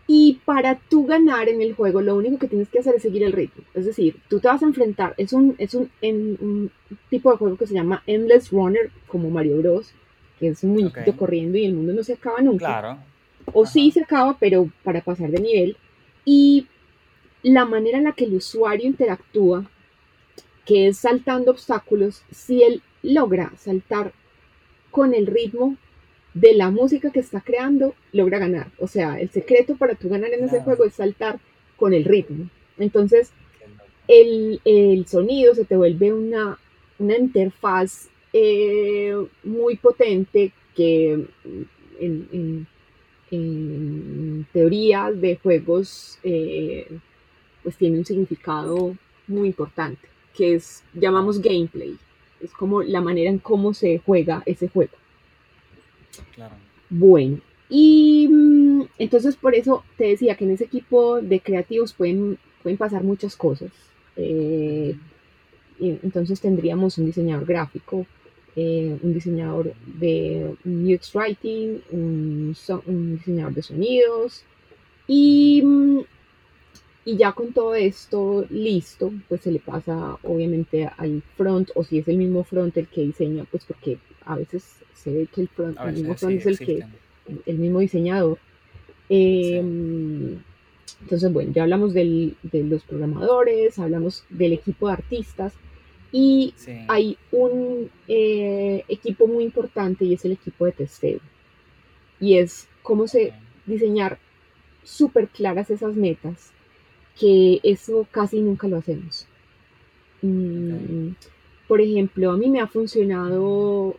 Y para tú ganar en el juego, lo único que tienes que hacer es seguir el ritmo. Es decir, tú te vas a enfrentar, es un, es un, en- un tipo de juego que se llama Endless Runner, como Mario Bros, que es un muñequito Ok. corriendo y el mundo no se acaba nunca. Claro. O sí Ajá. se acaba, pero para pasar de nivel. Y la manera en la que el usuario interactúa, que es saltando obstáculos, si él logra saltar con el ritmo de la música que está creando, logra ganar. O sea, el secreto para tú ganar en ese juego es saltar con el ritmo. Entonces, el, el sonido se te vuelve una, una interfaz eh, muy potente que en, en- en teoría de juegos eh, pues tiene un significado muy importante, que es, llamamos gameplay, es como la manera en cómo se juega ese juego. Claro. Bueno, y mm, entonces por eso te decía que en ese equipo de creativos pueden, pueden pasar muchas cosas. Eh, entonces tendríamos un diseñador gráfico, eh, un diseñador de UX Writing, un, un diseñador de sonidos y, mm, y ya con todo esto listo, pues se le pasa obviamente al front o si es el mismo front el que diseña, pues porque a veces se ve que el, front, el mismo front sí es el que existen. el mismo diseñador. Eh, Entonces, bueno, ya hablamos del- de los programadores, hablamos del equipo de artistas y Sí. hay un eh, equipo muy importante y es el equipo de testeo. Y es cómo se diseñar súper claras esas metas, que eso casi nunca lo hacemos. Mm, Por ejemplo, a mí me ha funcionado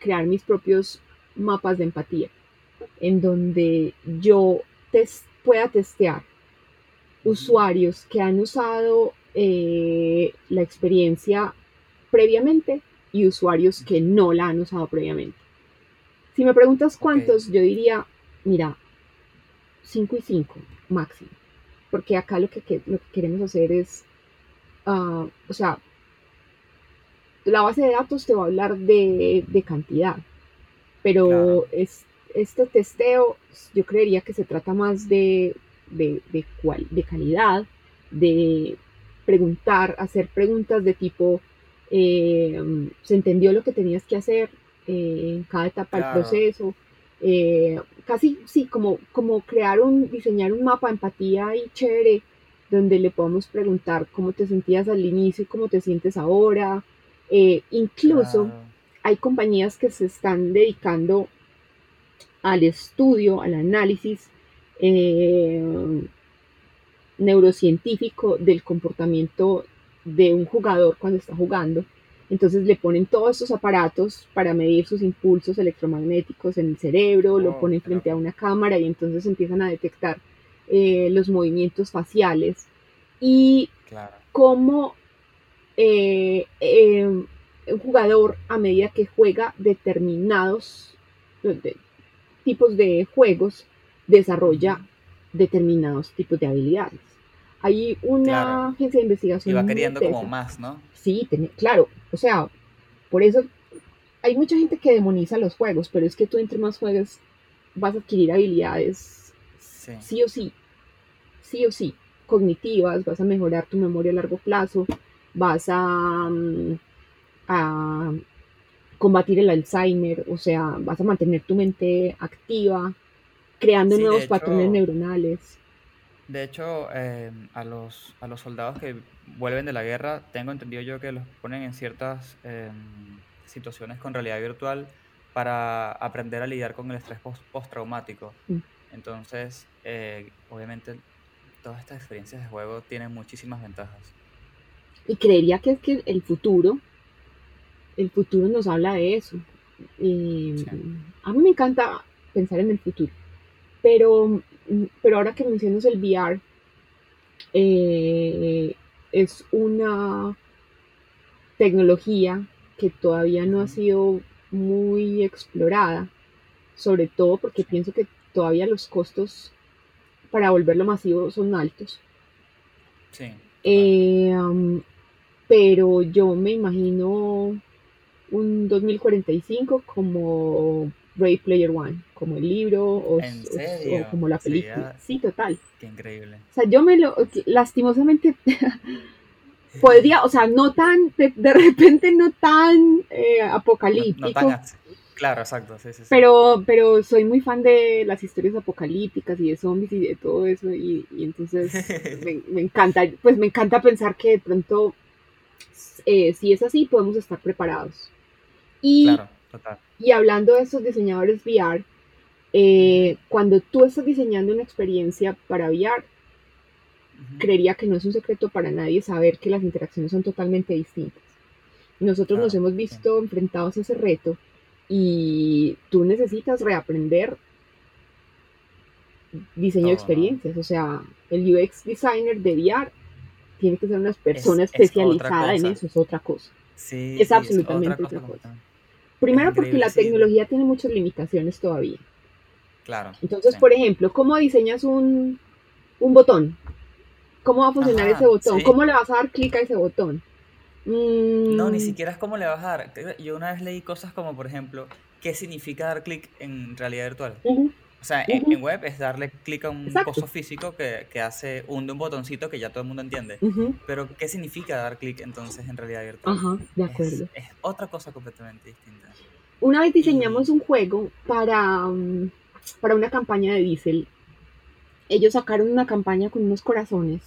crear mis propios mapas de empatía, en donde yo tes- pueda testear usuarios que han usado eh, la experiencia previamente y usuarios que no la han usado previamente. Si me preguntas cuántos, yo diría, mira, 5 y 5 máximo, porque acá lo que, que- lo que queremos hacer es, ah, o sea, la base de datos te va a hablar de, de cantidad, pero Claro. es, este testeo yo creería que se trata más de, de, de, cual- de calidad, de preguntar, hacer preguntas de tipo, eh, ¿se entendió lo que tenías que hacer eh, en cada etapa Claro. del proceso? Eh, casi, sí, como, como crear un, diseñar un mapa de empatía y chévere, donde le podamos preguntar cómo te sentías al inicio y cómo te sientes ahora. Eh, incluso hay compañías que se están dedicando al estudio, al análisis eh, neurocientífico del comportamiento de un jugador cuando está jugando. Entonces le ponen todos estos aparatos para medir sus impulsos electromagnéticos en el cerebro, lo Oh, ponen frente a una cámara y entonces empiezan a detectar eh, los movimientos faciales y Claro. cómo eh, eh, un jugador a medida que juega determinados de- tipos de juegos desarrolla determinados tipos de habilidades. Hay una Claro. agencia de Y investigación va muy queriendo como más, ¿no? Sí, ten- claro, o sea, por eso hay mucha gente que demoniza los juegos, pero es que tú entre más juegas vas a adquirir habilidades Sí. sí o sí, sí o sí, cognitivas, vas a mejorar tu memoria a largo plazo, vas a, mm, a combatir el Alzheimer, o sea, vas a mantener tu mente activa, creando Sí, nuevos patrones neuronales. De hecho, eh, a, los, a los soldados que vuelven de la guerra, tengo entendido yo que los ponen en ciertas eh, situaciones con realidad virtual para aprender a lidiar con el estrés post- postraumático. Mm. Entonces, eh, obviamente, todas estas experiencias de juego tienen muchísimas ventajas. Y creería que es que el futuro, el futuro nos habla de eso. Sí. A mí me encanta pensar en el futuro, pero, mm, pero ahora que mencionas el VR, eh, es una tecnología que todavía no ha sido muy explorada, sobre todo porque pienso que todavía los costos para volverlo masivo son altos. Sí. Eh, um, pero yo me imagino un 2045 como Ready Player One, como el libro o, como la película. Sería- Sí, total. Qué increíble. O sea, yo me lo, lastimosamente, podría, o sea, no tan, de, de repente no tan eh, apocalíptico, no tan. Claro, exacto. Sí, sí, sí. pero, pero soy muy fan de las historias apocalípticas y de zombies y de todo eso, y, y entonces me, me encanta, pues me encanta pensar que de pronto, eh, si es así, podemos estar preparados. Y, Claro, total. y hablando de estos diseñadores VR, eh, cuando tú estás diseñando una experiencia para VR, creería que no es un secreto para nadie saber que las interacciones son totalmente distintas. Nosotros nos hemos visto enfrentados a ese reto y tú necesitas reaprender diseño de experiencias. O sea, el UX designer de VR tiene que ser una persona es especializada en eso, es otra cosa. Sí, Es absolutamente otra otra cosa cosa. Primero porque la tecnología tiene muchas limitaciones todavía. Claro. Entonces, sí. por ejemplo, ¿cómo diseñas un, un botón? ¿Cómo va a funcionar Ajá, ese botón? sí. ¿Cómo le vas a dar clic a ese botón? No, ni Mm, siquiera es cómo le vas a dar. Yo una vez leí cosas como, por ejemplo, qué significa dar clic en realidad virtual. ujú, O sea, en, Ujú. en web es darle clic a un Exacto. coso físico que, que hace un, un botoncito que ya todo el mundo entiende. Pero, ¿qué significa dar clic entonces en realidad virtual? Ajá, de acuerdo. es otra cosa completamente distinta. Una vez diseñamos un juego para, mm, para una campaña de Diesel. Ellos sacaron una campaña con unos corazones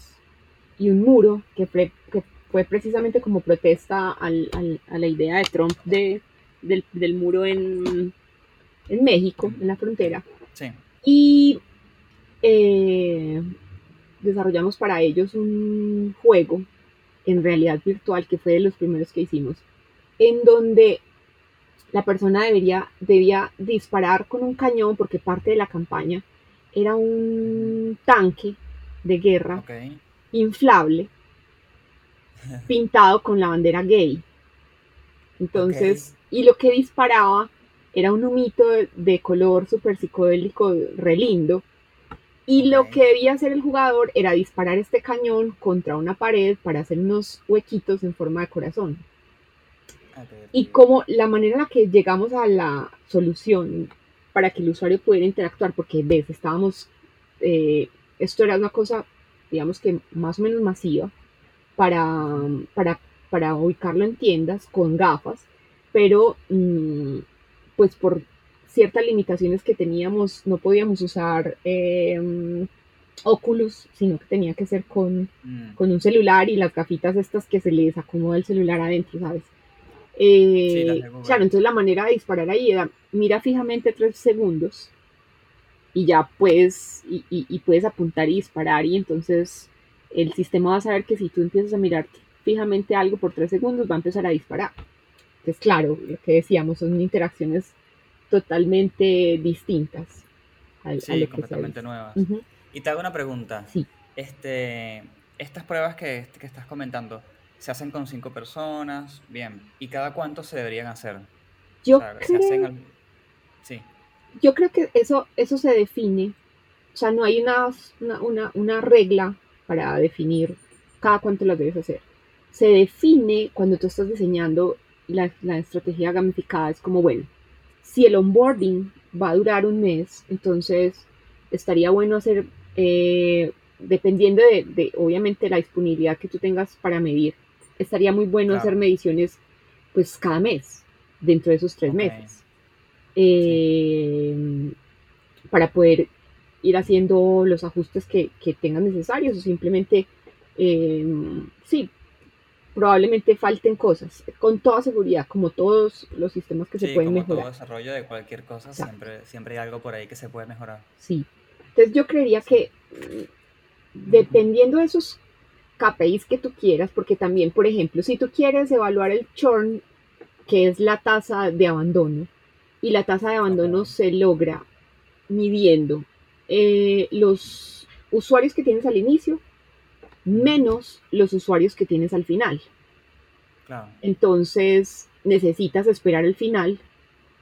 y un muro que fue, que fue precisamente como protesta al- al- a la idea de Trump de, del, del muro en, en México, en la frontera. Sí. Y eh, desarrollamos para ellos un juego en realidad virtual que fue de los primeros que hicimos, en donde la persona debería, debía disparar con un cañón porque parte de la campaña era un tanque de guerra inflable pintado con la bandera gay. Entonces, y lo que disparaba era un humito de, color super psicodélico re lindo. Y lo que debía hacer el jugador era disparar este cañón contra una pared para hacer unos huequitos en forma de corazón. Y divertido. como la manera en la que llegamos a la solución para que el usuario pudiera interactuar, porque ves, estábamos, eh, esto era una cosa, digamos que más o menos masiva, para, para, para ubicarlo en tiendas con gafas, pero mm, pues por ciertas limitaciones que teníamos, no podíamos usar eh, Oculus, sino que tenía que ser con, Mm, con un celular y las gafitas estas que se les acomoda el celular adentro, ¿sabes? Sí, Eh, Google. claro, entonces la manera de disparar ahí era mira fijamente tres segundos y ya puedes, y, y- y puedes apuntar y disparar y entonces el sistema va a saber que si tú empiezas a mirar fijamente algo por tres segundos va a empezar a disparar. Entonces, claro, lo que decíamos son interacciones totalmente distintas al- a, sí, lo completamente nuevas. Y te hago una pregunta. Sí. Este, estas pruebas que, que estás comentando, ¿se hacen con cinco personas? Bien. ¿Y cada cuánto se deberían hacer? Yo o sea, ¿se creo hacen al- Sí. yo creo que eso, eso se define, o sea, no hay una, una, una, una regla para definir cada cuánto las debes hacer. Se define cuando tú estás diseñando la, la estrategia gamificada es como, bueno, si el onboarding va a durar un mes, entonces estaría bueno hacer, eh, dependiendo de, de, obviamente, la disponibilidad que tú tengas para medir, estaría muy bueno Claro. hacer mediciones pues cada mes, dentro de esos tres Ok. meses, eh, para poder ir haciendo los ajustes que, que tengan necesarios o simplemente, eh, sí, probablemente falten cosas, con toda seguridad, como todos los sistemas que se pueden como mejorar. todo desarrollo de cualquier cosa, Exacto. siempre, siempre hay algo por ahí que se puede mejorar. Sí. Entonces yo creería que mm, dependiendo de esos KPIs que tú quieras, porque también, por ejemplo, si tú quieres evaluar el churn, que es la tasa de abandono, y la tasa de abandono se logra midiendo eh, los usuarios que tienes al inicio menos los usuarios que tienes al final. Claro. Entonces necesitas esperar el final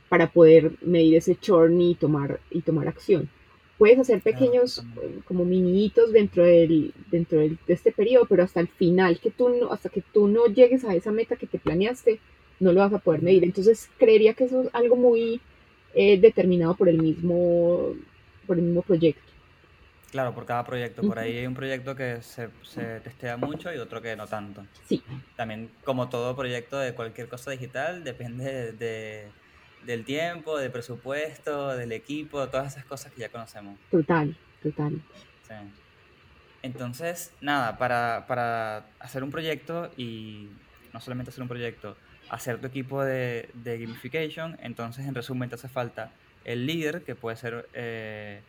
para poder medir ese churn y tomar, y tomar acción. Puedes hacer pequeños eh, como minitos dentro del dentro del- de este periodo, pero hasta el final que tú no, hasta que tú no llegues a esa meta que te planeaste, no lo vas a poder medir. Entonces creería que eso es algo muy eh, determinado por el mismo por el mismo proyecto. Claro, por cada proyecto. Por Ujú. ahí hay un proyecto que se, se testea mucho y otro que no tanto. Sí, También, como todo proyecto de cualquier cosa digital, depende de, de- del tiempo, del presupuesto, del equipo, todas esas cosas que ya conocemos. total, total. Sí. Entonces, nada, para, para hacer un proyecto y no solamente hacer un proyecto, hacer tu equipo de, de gamification, entonces en resumen te hace falta el líder, que puede ser, eh,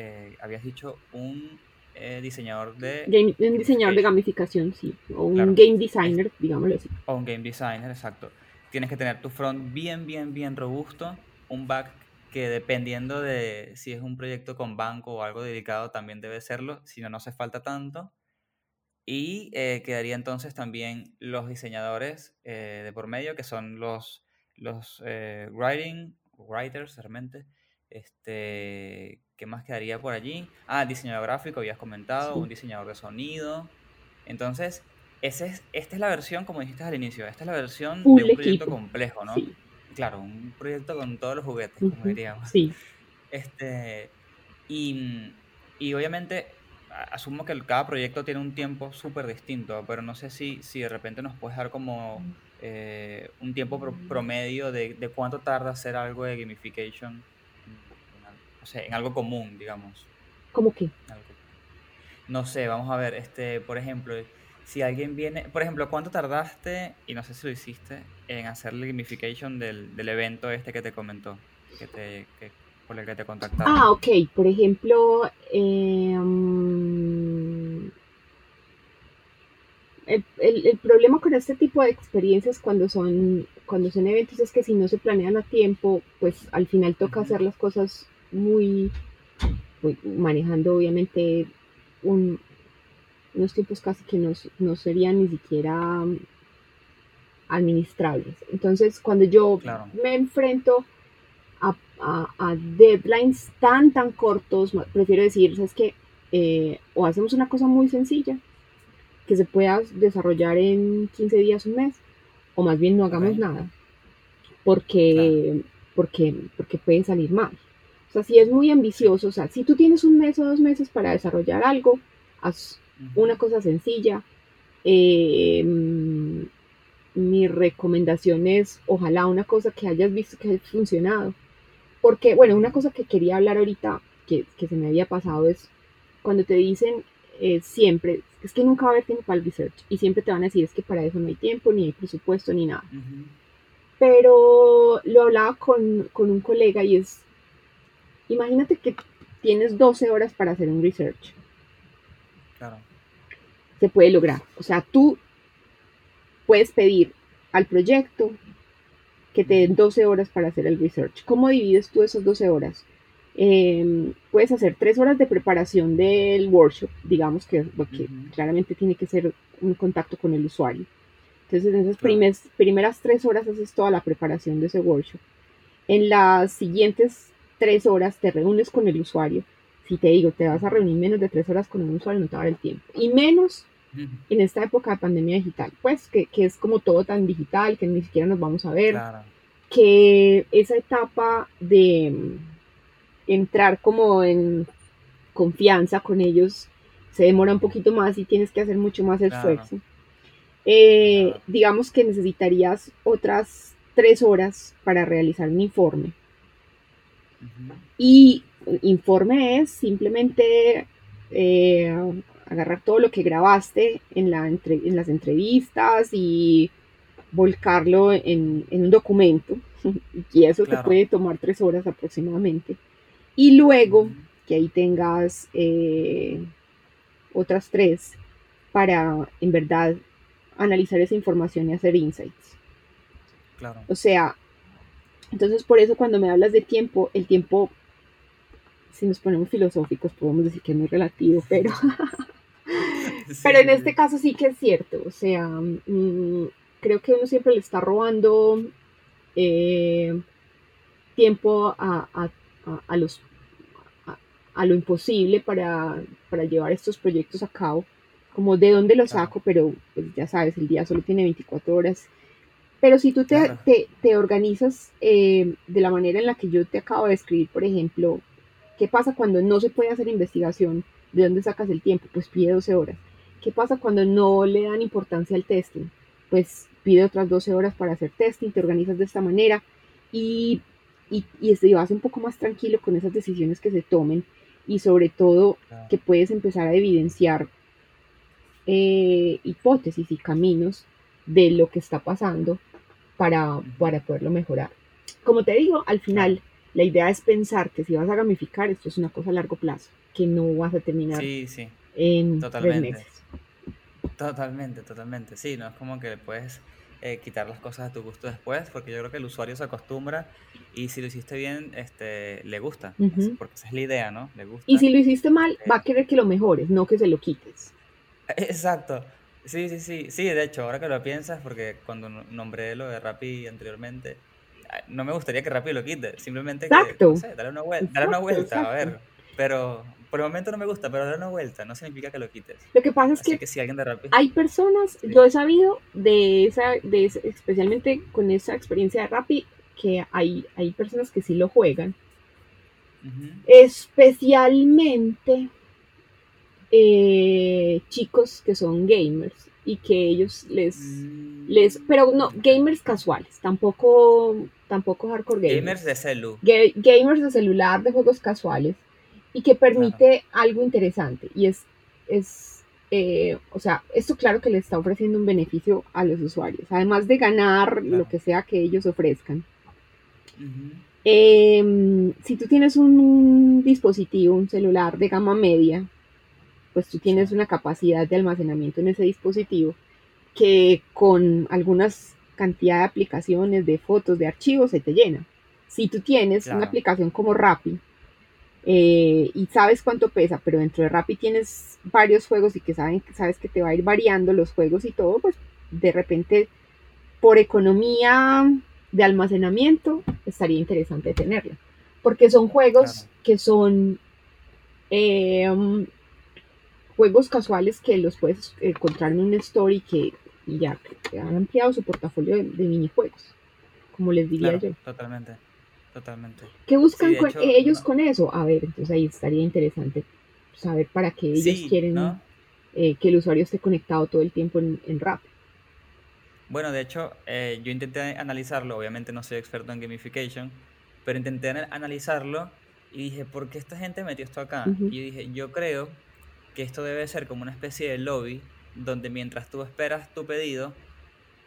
eh, habías dicho, un eh, diseñador de Game- un diseñador de gamificación, sí, o un Claro. game designer, digámoslo así. o un game designer, exacto. Tienes que tener tu front bien, bien, bien robusto, un back que dependiendo de si es un proyecto con banco o algo dedicado también debe serlo, si no, no hace falta tanto. Y eh, quedaría entonces también los diseñadores eh, de por medio, que son los, los eh, writing, writers realmente. Este, ¿qué más quedaría por allí? Ah, diseñador gráfico, habías comentado, Sí. un diseñador de sonido. Entonces, ese es, esta es la versión, como dijiste al inicio, esta es la versión Full de un proyecto equipo. complejo, ¿no? Sí. Claro, un proyecto con todos los juguetes, como diríamos. Sí, Este, y, y obviamente asumo que el- cada proyecto tiene un tiempo súper distinto, pero no sé si, si de repente nos puedes dar como eh, un tiempo pro- promedio de, de cuánto tarda hacer algo de gamification, no sé, en algo común, digamos. en algo- no sé, vamos a ver, este, por ejemplo, si alguien viene, por ejemplo, ¿cuánto tardaste, y no sé si lo hiciste, en hacer la gamification del, del evento este que te comentó, que te, que, por el que te contactaron? Ah, ok. Por ejemplo, eh, mm, el, el- el problema con este tipo de experiencias cuando son, cuando son eventos es que si no se planean a tiempo, pues al final toca hacer las cosas muy, muy- manejando obviamente un- unos tiempos casi que no, no serían ni siquiera administrables. Entonces, cuando yo Claro. me enfrento a, a- a deadlines tan, tan cortos, prefiero decir, ¿sabes qué? Eh, o hacemos una cosa muy sencilla que se pueda desarrollar en 15 días, un mes, o más bien no hagamos nada, porque, porque, porque puede salir mal. O sea, si es muy ambicioso, o sea, si tú tienes un mes o dos meses para desarrollar algo, haz una cosa sencilla. Eh, mi recomendación es, ojalá una cosa que hayas visto que haya funcionado. Porque, bueno, una cosa que quería hablar ahorita, que, que se me había pasado, es cuando te dicen eh, siempre, es que nunca va a haber tiempo para el research. Y siempre te van a decir, es que para eso no hay tiempo, ni hay presupuesto, ni nada. Ujú. Pero lo hablaba con, con un colega y es, imagínate que tienes 12 horas para hacer un research. Claro. se puede lograr. O sea, tú puedes pedir al proyecto que te den 12 horas para hacer el research. ¿Cómo divides tú esas 12 horas? Eh, puedes hacer 3 horas de preparación del workshop, digamos que, porque claramente tiene que ser un contacto con el usuario. Entonces, en esas Claro. primeras 3 horas haces toda la preparación de ese workshop. En las siguientes 3 horas te reúnes con el usuario. Si te digo, te vas a reunir menos de 3 horas con un usuario, no te va a dar el tiempo. Y menos en esta época de pandemia digital, pues que, que es como todo tan digital, que ni siquiera nos vamos a ver, Claro, que esa etapa de mm, entrar como en confianza con ellos se demora un poquito más y tienes que hacer mucho más claro, esfuerzo. Eh, claro. digamos que necesitarías otras tres horas para realizar un informe. Y informe es simplemente eh, agarrar todo lo que grabaste en, la entre- en las entrevistas y volcarlo en, en un documento. Y eso te puede tomar tres horas aproximadamente. Y luego que ahí tengas eh, otras tres para en verdad analizar esa información y hacer insights. Claro. O sea, entonces por eso cuando me hablas de tiempo, el tiempo, si nos ponemos filosóficos, podemos decir que es muy relativo, pero, pero en este caso sí que es cierto. O sea, mm, creo que uno siempre le está robando eh, tiempo a, a- a- a los, a, lo imposible para, para llevar estos proyectos a cabo. Como de dónde lo Claro. saco, pero pues, ya sabes, el día solo tiene 24 horas. Pero si tú te, Claro. te- te organizas eh, de la manera en la que yo te acabo de escribir, por ejemplo, ¿qué pasa cuando no se puede hacer investigación? ¿De dónde sacas el tiempo? Pues pide 12 horas. ¿Qué pasa cuando no le dan importancia al testing? Pues pide otras 12 horas para hacer testing, te organizas de esta manera y, y, y este, vas un poco más tranquilo con esas decisiones que se tomen y sobre todo Claro. que puedes empezar a evidenciar eh, hipótesis y caminos de lo que está pasando para, para poderlo mejorar. Como te digo, al final la idea es pensar que si vas a gamificar, esto es una cosa a largo plazo, que no vas a terminar Sí, sí, en totalmente. tres meses. totalmente, totalmente. Sí, no es como que puedes eh, quitar las cosas a tu gusto después, porque yo creo que el usuario se acostumbra y si lo hiciste bien, este, le gusta, porque esa es la idea, ¿no? Le gusta. Y si lo hiciste mal, Eh, va a querer que lo mejores, no que se lo quites. Exacto. Sí, sí, sí. Sí, de hecho, ahora que lo piensas, porque cuando no- nombré lo de Rappi anteriormente, no me gustaría que Rappi lo quite. Simplemente que, Exacto. no sé, dale una vuelta, dale una Exacto, vuelta, a exacto. ver. Pero por el momento no me gusta, pero dale una vuelta, no significa que lo quites. Lo que pasa es Así que que si alguien de Rappi, hay personas, sí. yo he sabido de esa, de esa- especialmente con esa experiencia de Rappi, que hay, hay personas que sí lo juegan, Ujú, especialmente eh, chicos que son gamers y que ellos les, les, pero no, Mm, gamers casuales, tampoco, tampoco hardcore gamers. Gamers de celu. Ga- gamers de celular, de juegos casuales, y que permite algo interesante. Y es, es eh, o sea, esto claro que le está ofreciendo un beneficio a los usuarios, además de ganar Claro. lo que sea que ellos ofrezcan. Em, si tú tienes un dispositivo, un celular de gama media, pues tú tienes una capacidad de almacenamiento en ese dispositivo que con algunas cantidad de aplicaciones, de fotos, de archivos, se te llena. Si tú tienes una aplicación como Rappi eh, y sabes cuánto pesa, pero dentro de Rappi tienes varios juegos y que saben, sabes que te va a ir variando los juegos y todo, pues de repente por economía de almacenamiento estaría interesante tenerla. Porque son juegos Claro. que son eh, juegos casuales que los puedes encontrar en un store y que y ya han ampliado su portafolio de, de minijuegos, como les diría Claro, yo. totalmente, totalmente. ¿Qué buscan Sí, con- hecho, ellos no- con eso? A ver, entonces ahí estaría interesante saber para qué ellos Sí, quieren ¿no? eh, que el usuario esté conectado todo el tiempo en, en Rap. Bueno, de hecho, eh, yo intenté analizarlo, obviamente no soy experto en gamification, pero intenté ana- analizarlo y dije, ¿por qué esta gente metió esto acá? Y dije, yo creo que esto debe ser como una especie de lobby donde mientras tú esperas tu pedido,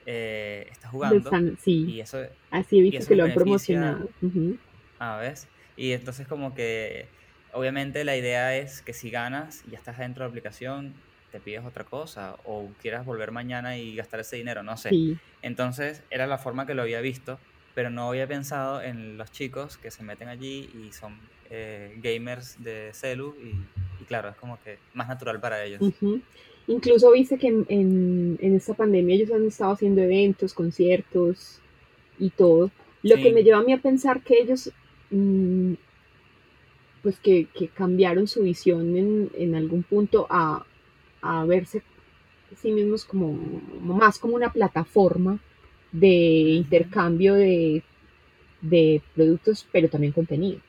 eh, estás jugando están- sí, y eso, así he visto eso que lo han promocionado. Ujú. ah, ¿ves? Y entonces como que, obviamente la idea es que si ganas y ya estás dentro de la aplicación, te pides otra cosa o quieras volver mañana y gastar ese dinero, no sé. Sí, Entonces era la forma que lo había visto, pero no había pensado en los chicos que se meten allí y son eh, gamers de celu y claro, es como que más natural para ellos. Incluso viste que en, en- en esta pandemia ellos han estado haciendo eventos, conciertos y todo. Lo que me lleva a mí a pensar que ellos, mm, pues que, que cambiaron su visión en, en algún punto a, a verse sí mismos como más como una plataforma de intercambio de, de productos, pero también contenido.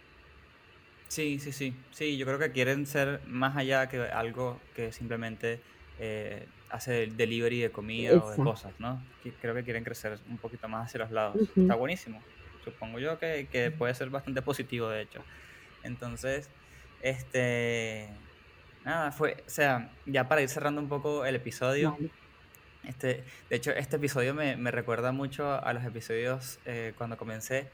Sí, sí, sí. Sí, yo creo que quieren ser más allá que algo que simplemente eh, hace el delivery de comida o de cosas, ¿no? Creo que quieren crecer un poquito más hacia los lados. Está buenísimo. Supongo yo que, que puede ser bastante positivo, de hecho. Entonces, este... Nada, fue, o sea, ya para ir cerrando un poco el episodio, Vale. este, de hecho, este episodio me, me recuerda mucho a los episodios eh, cuando comencé,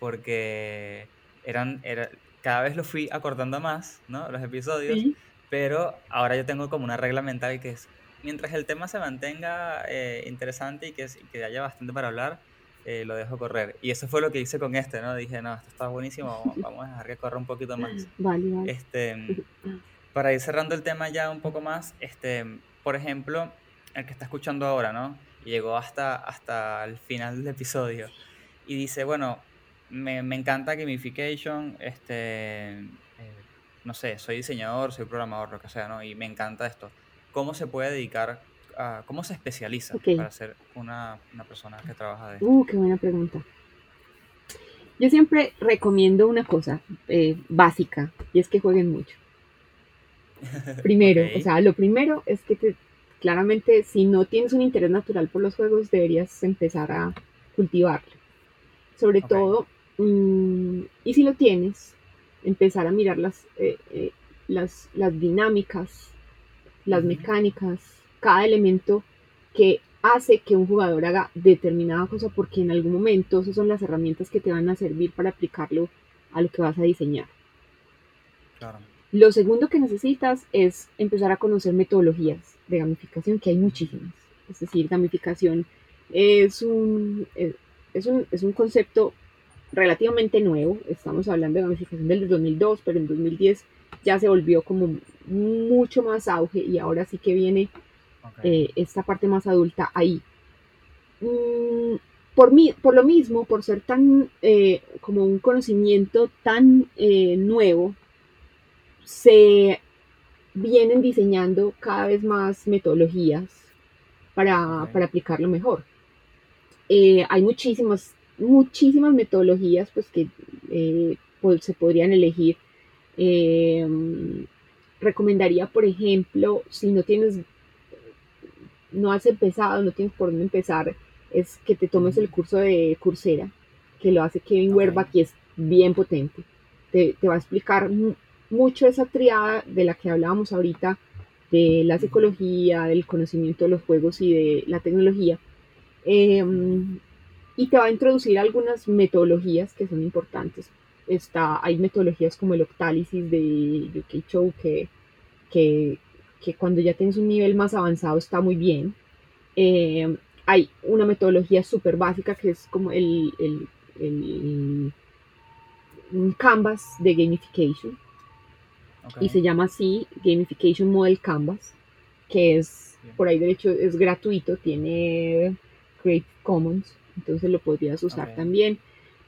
porque eran, era, cada vez lo fui acordando más, ¿no? Los episodios, Sí, pero ahora yo tengo como una regla mental que es, mientras el tema se mantenga eh, interesante y que, que haya bastante para hablar, eh, lo dejo correr. Y eso fue lo que hice con este, ¿no? Dije, no, esto está buenísimo, vamos, vamos a dejar que corra un poquito más. vale, vale. Este, para ir cerrando el tema ya un poco más, este, por ejemplo, el que está escuchando ahora, ¿no? Y llegó hasta, hasta el final del episodio y dice, bueno, me, me encanta gamification, este, eh, no sé, soy diseñador, soy programador, lo que sea, ¿no? Y me encanta esto. ¿Cómo se puede dedicar, a, cómo se especializa para ser una, una persona que trabaja de esto? Uh, qué buena pregunta. Yo siempre recomiendo una cosa eh, básica y es que jueguen mucho. Primero, o sea, lo primero es que te- claramente si no tienes un interés natural por los juegos deberías empezar a cultivarlo. Sobre todo, y si lo tienes, empezar a mirar las, eh, eh, las, las dinámicas, las mecánicas, cada elemento que hace que un jugador haga determinada cosa porque en algún momento esas son las herramientas que te van a servir para aplicarlo a lo que vas a diseñar. Claro. Lo segundo que necesitas es empezar a conocer metodologías de gamificación, que hay muchísimas. Es decir, gamificación es un, es, es un, es un concepto relativamente nuevo. Estamos hablando de gamificación del 2002, pero en 2010 ya se volvió como mucho más auge y ahora sí que viene eh, esta parte más adulta ahí. Mm, por, mi, por lo mismo, por ser tan eh, como un conocimiento tan eh, nuevo, se vienen diseñando cada vez más metodologías para, para aplicarlo mejor. Hay muchísimas, muchísimas metodologías pues, que eh, pues, se podrían elegir. Eh, recomendaría, por ejemplo, si no tienes, no has empezado, no tienes por dónde empezar, es que te tomes el curso de Coursera, que lo hace Kevin Ok. Werbach y es bien potente. Te, te va a explicar mu- mucho esa triada de la que hablábamos ahorita, de la psicología, del conocimiento de los juegos y de la tecnología. Eh, y te va a introducir algunas metodologías que son importantes. Está, hay metodologías como el octálisis de UK Chow que, que, que cuando ya tienes un nivel más avanzado está muy bien. Eh, hay una metodología súper básica que es como el, el, canvas de gamification Ok. y se llama así Gamification Model Canvas, que es, Bien. por ahí de hecho, es gratuito, tiene Creative Commons, entonces lo podrías usar Ok. también.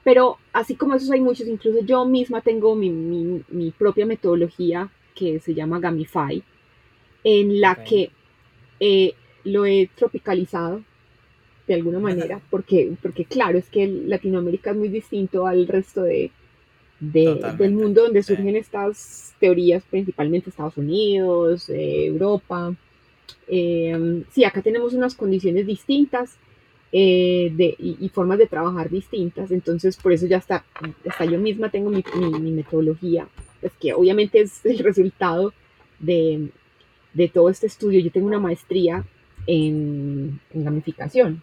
Pero así como esos hay muchos, incluso yo misma tengo mi, mi- mi propia metodología que se llama Gamify, en la Ok. que eh, lo he tropicalizado de alguna manera, porque, porque claro, es que Latinoamérica es muy distinto al resto de, de- del mundo donde sí. surgen estas teorías, principalmente Estados Unidos, eh, Europa. Eh, sí, acá tenemos unas condiciones distintas eh, de, y, y formas de trabajar distintas, entonces por eso ya está, hasta yo misma tengo mi, mi- mi metodología, pues que obviamente es el resultado de, de todo este estudio. Yo tengo una maestría en, en gamificación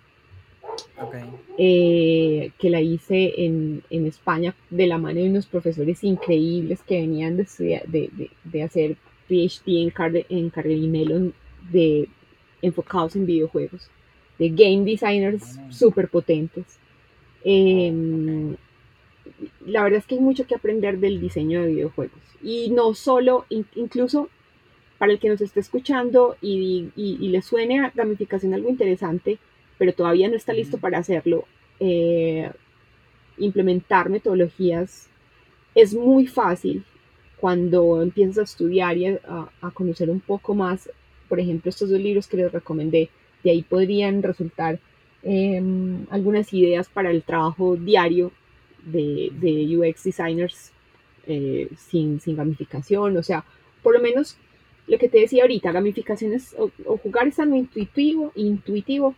eh, que la hice en, en España de la mano de unos profesores increíbles que venían de, estudiar- de, de- de hacer PhD en, Carde- en Carnegie Mellon de, enfocados en videojuegos, de game designers Mm. súper potentes. Eh, Oh, La verdad es que hay mucho que aprender del diseño de videojuegos. Y no solo, in- incluso para el que nos esté escuchando y, y- y le suene a gamificación algo interesante, pero todavía no está listo para hacerlo, eh, implementar metodologías es muy fácil cuando empiezas a estudiar y a, a conocer un poco más por ejemplo, estos dos libros que les recomendé, de ahí podrían resultar em, algunas ideas para el trabajo diario de, de UX designers eh, sin, sin gamificación, o sea, por lo menos lo que te decía ahorita, gamificación es, o, o jugar es tan intuitivo, intuitivo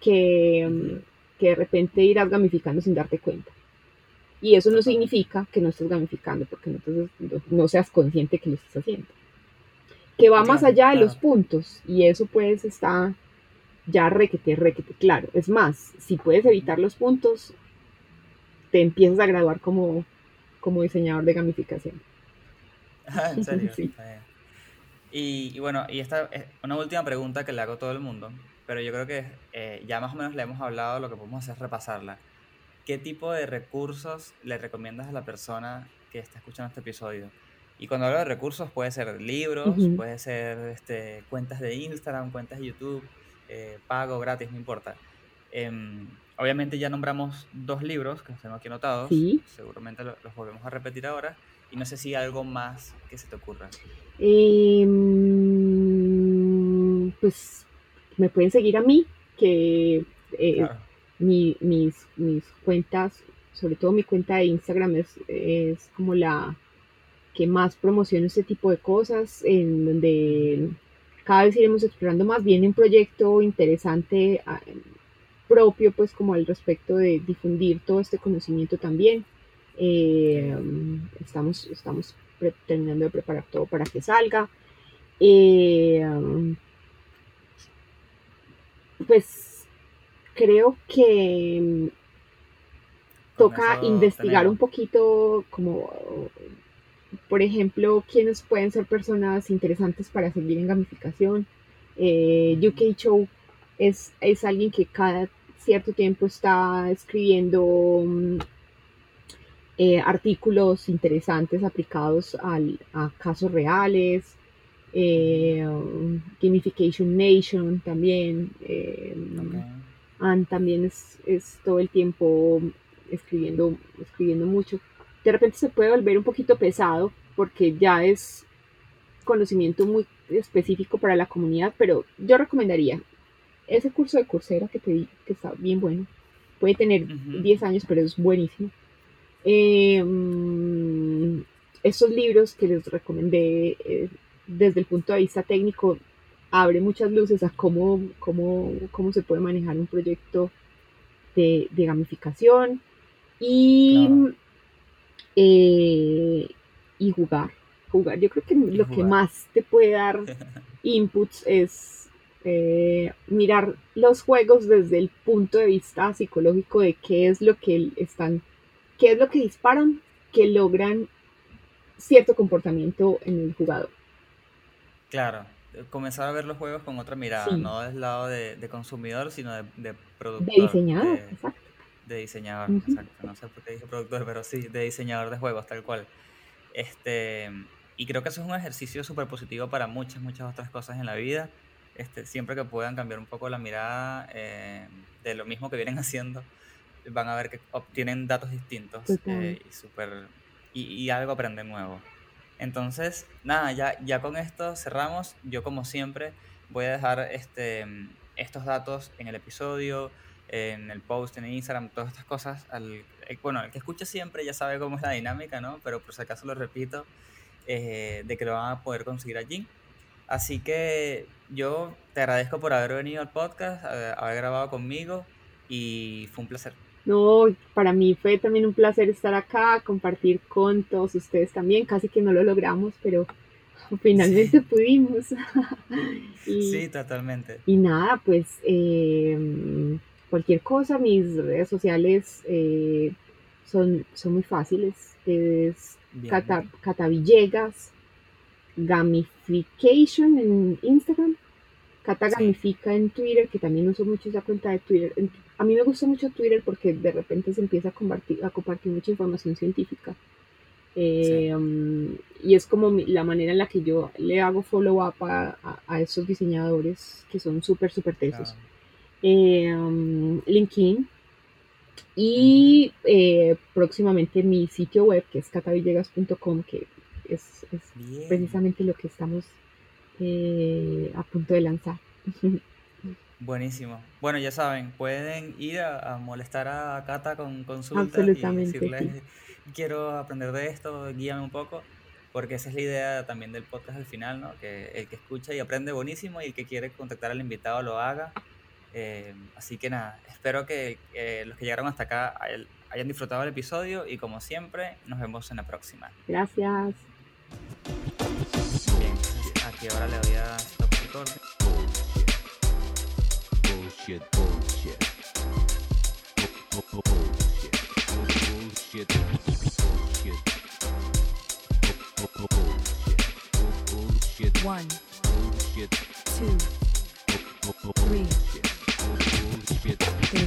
que, mm, que de repente irás gamificando sin darte cuenta. Y eso no significa que no estés gamificando, porque entonces no, no seas consciente que lo estás haciendo. Que va más allá de los puntos, y eso pues está ya requete, requete, claro. Es más, si puedes evitar los puntos, te empiezas a graduar como, como diseñador de gamificación. Ah, en serio. Sí. Y, y bueno, y esta es una última pregunta que le hago a todo el mundo, pero yo creo que eh, ya más o menos le hemos hablado, lo que podemos hacer es repasarla. ¿Qué tipo de recursos le recomiendas a la persona que está escuchando este episodio? Y cuando hablo de recursos, puede ser libros, puede ser este, cuentas de Instagram, cuentas de YouTube, eh, pago, gratis, no importa. Em, obviamente ya nombramos dos libros que los tengo aquí anotados, Sí. seguramente lo- los volvemos a repetir ahora, y no sé si hay algo más que se te ocurra. Em, pues me pueden seguir a mí, que eh, Claro. mi- mis, mis cuentas, sobre todo mi cuenta de Instagram es, es como la que más promociona este tipo de cosas, en donde cada vez iremos explorando más. Viene un proyecto interesante ah, propio, pues como al respecto de difundir todo este conocimiento también. Eh, estamos, estamos terminando de preparar todo para que salga. Eh, pues creo que mm, toca investigar tenemos. un poquito como, por ejemplo, quiénes pueden ser personas interesantes para seguir en gamificación. Eh, UK Show es, es alguien que cada cierto tiempo está escribiendo mm, eh, artículos interesantes aplicados al- a casos reales. Eh, um, Gamification Nation también. eh, Ok. Ann también es, es todo el tiempo escribiendo, escribiendo mucho. De repente se puede volver un poquito pesado porque ya es conocimiento muy específico para la comunidad, pero yo recomendaría ese curso de Coursera que te di, que está bien bueno. Puede tener Ujú. 10 años, pero es buenísimo. Eh, mm, estos libros que les recomendé eh, desde el punto de vista técnico abre muchas luces a cómo, cómo, cómo se puede manejar un proyecto de, de gamificación y, Claro. Eh, y jugar. Jugar. Yo creo que lo que más te puede dar inputs es eh, mirar los juegos desde el punto de vista psicológico de qué es lo que están, qué es lo que disparan, que logran cierto comportamiento en el jugador. Claro, comenzar a ver los juegos con otra mirada, Sí. no del lado de, de consumidor, sino de, de productor, De diseñador, de, exacto. De diseñador, Ujú. exacto. No sé por qué dije productor, pero sí, de diseñador de juegos, tal cual. Este, y creo que eso es un ejercicio súper positivo para muchas, muchas otras cosas en la vida. Este, siempre que puedan cambiar un poco la mirada eh, de lo mismo que vienen haciendo, van a ver que obtienen datos distintos eh, y, súper- y, y algo aprenden nuevo. Entonces, nada, ya, ya con esto cerramos. Yo, como siempre, voy a dejar este, estos datos en el episodio, en el post, en Instagram, todas estas cosas. Al, eh, bueno, el que escucha siempre ya sabe cómo es la dinámica, ¿no? Pero por si acaso lo repito, eh, de que lo van a poder conseguir allí. Así que yo te agradezco por haber venido al podcast, eh, haber grabado conmigo y fue un placer. No, para mí fue también un placer estar acá, compartir con todos ustedes también. Casi que no lo logramos, pero finalmente pudimos. y, Sí, totalmente. y nada, pues eh, cualquier cosa, mis redes sociales eh, son, son muy fáciles. Es. Cata, Cata Villegas, Gamification en Instagram, Cata Sí. Gamifica en Twitter, que también uso mucho esa cuenta de Twitter. A mí me gusta mucho Twitter porque de repente se empieza a compartir, a compartir mucha información científica. Eh, um, y es como mi- la manera en la que yo le hago follow up a, a, a esos diseñadores que son súper, súper tesos. Claro. Eh, um, LinkedIn. Y eh, próximamente mi sitio web, que es catavillegas.com, que es, es precisamente lo que estamos eh, a punto de lanzar. Buenísimo. Bueno, ya saben, pueden ir a, a molestar a Cata con consultas y Absolutamente, decirle, sí. quiero aprender de esto, guíame un poco, porque esa es la idea también del podcast al final, ¿no? Que el que escucha y aprende buenísimo y el que quiere contactar al invitado lo haga. Eh, así que nada, espero que eh, los que llegaron hasta acá hayan disfrutado el episodio y como siempre, nos vemos en la próxima. Gracias. Bien, aquí ahora le doy a stop recording. Bullshit, bullshit. Bu- bu- Bullshit. Bullshit. Bullshit. Bu- bu- Bullshit. Bullshit. One, Bullshit. two, three.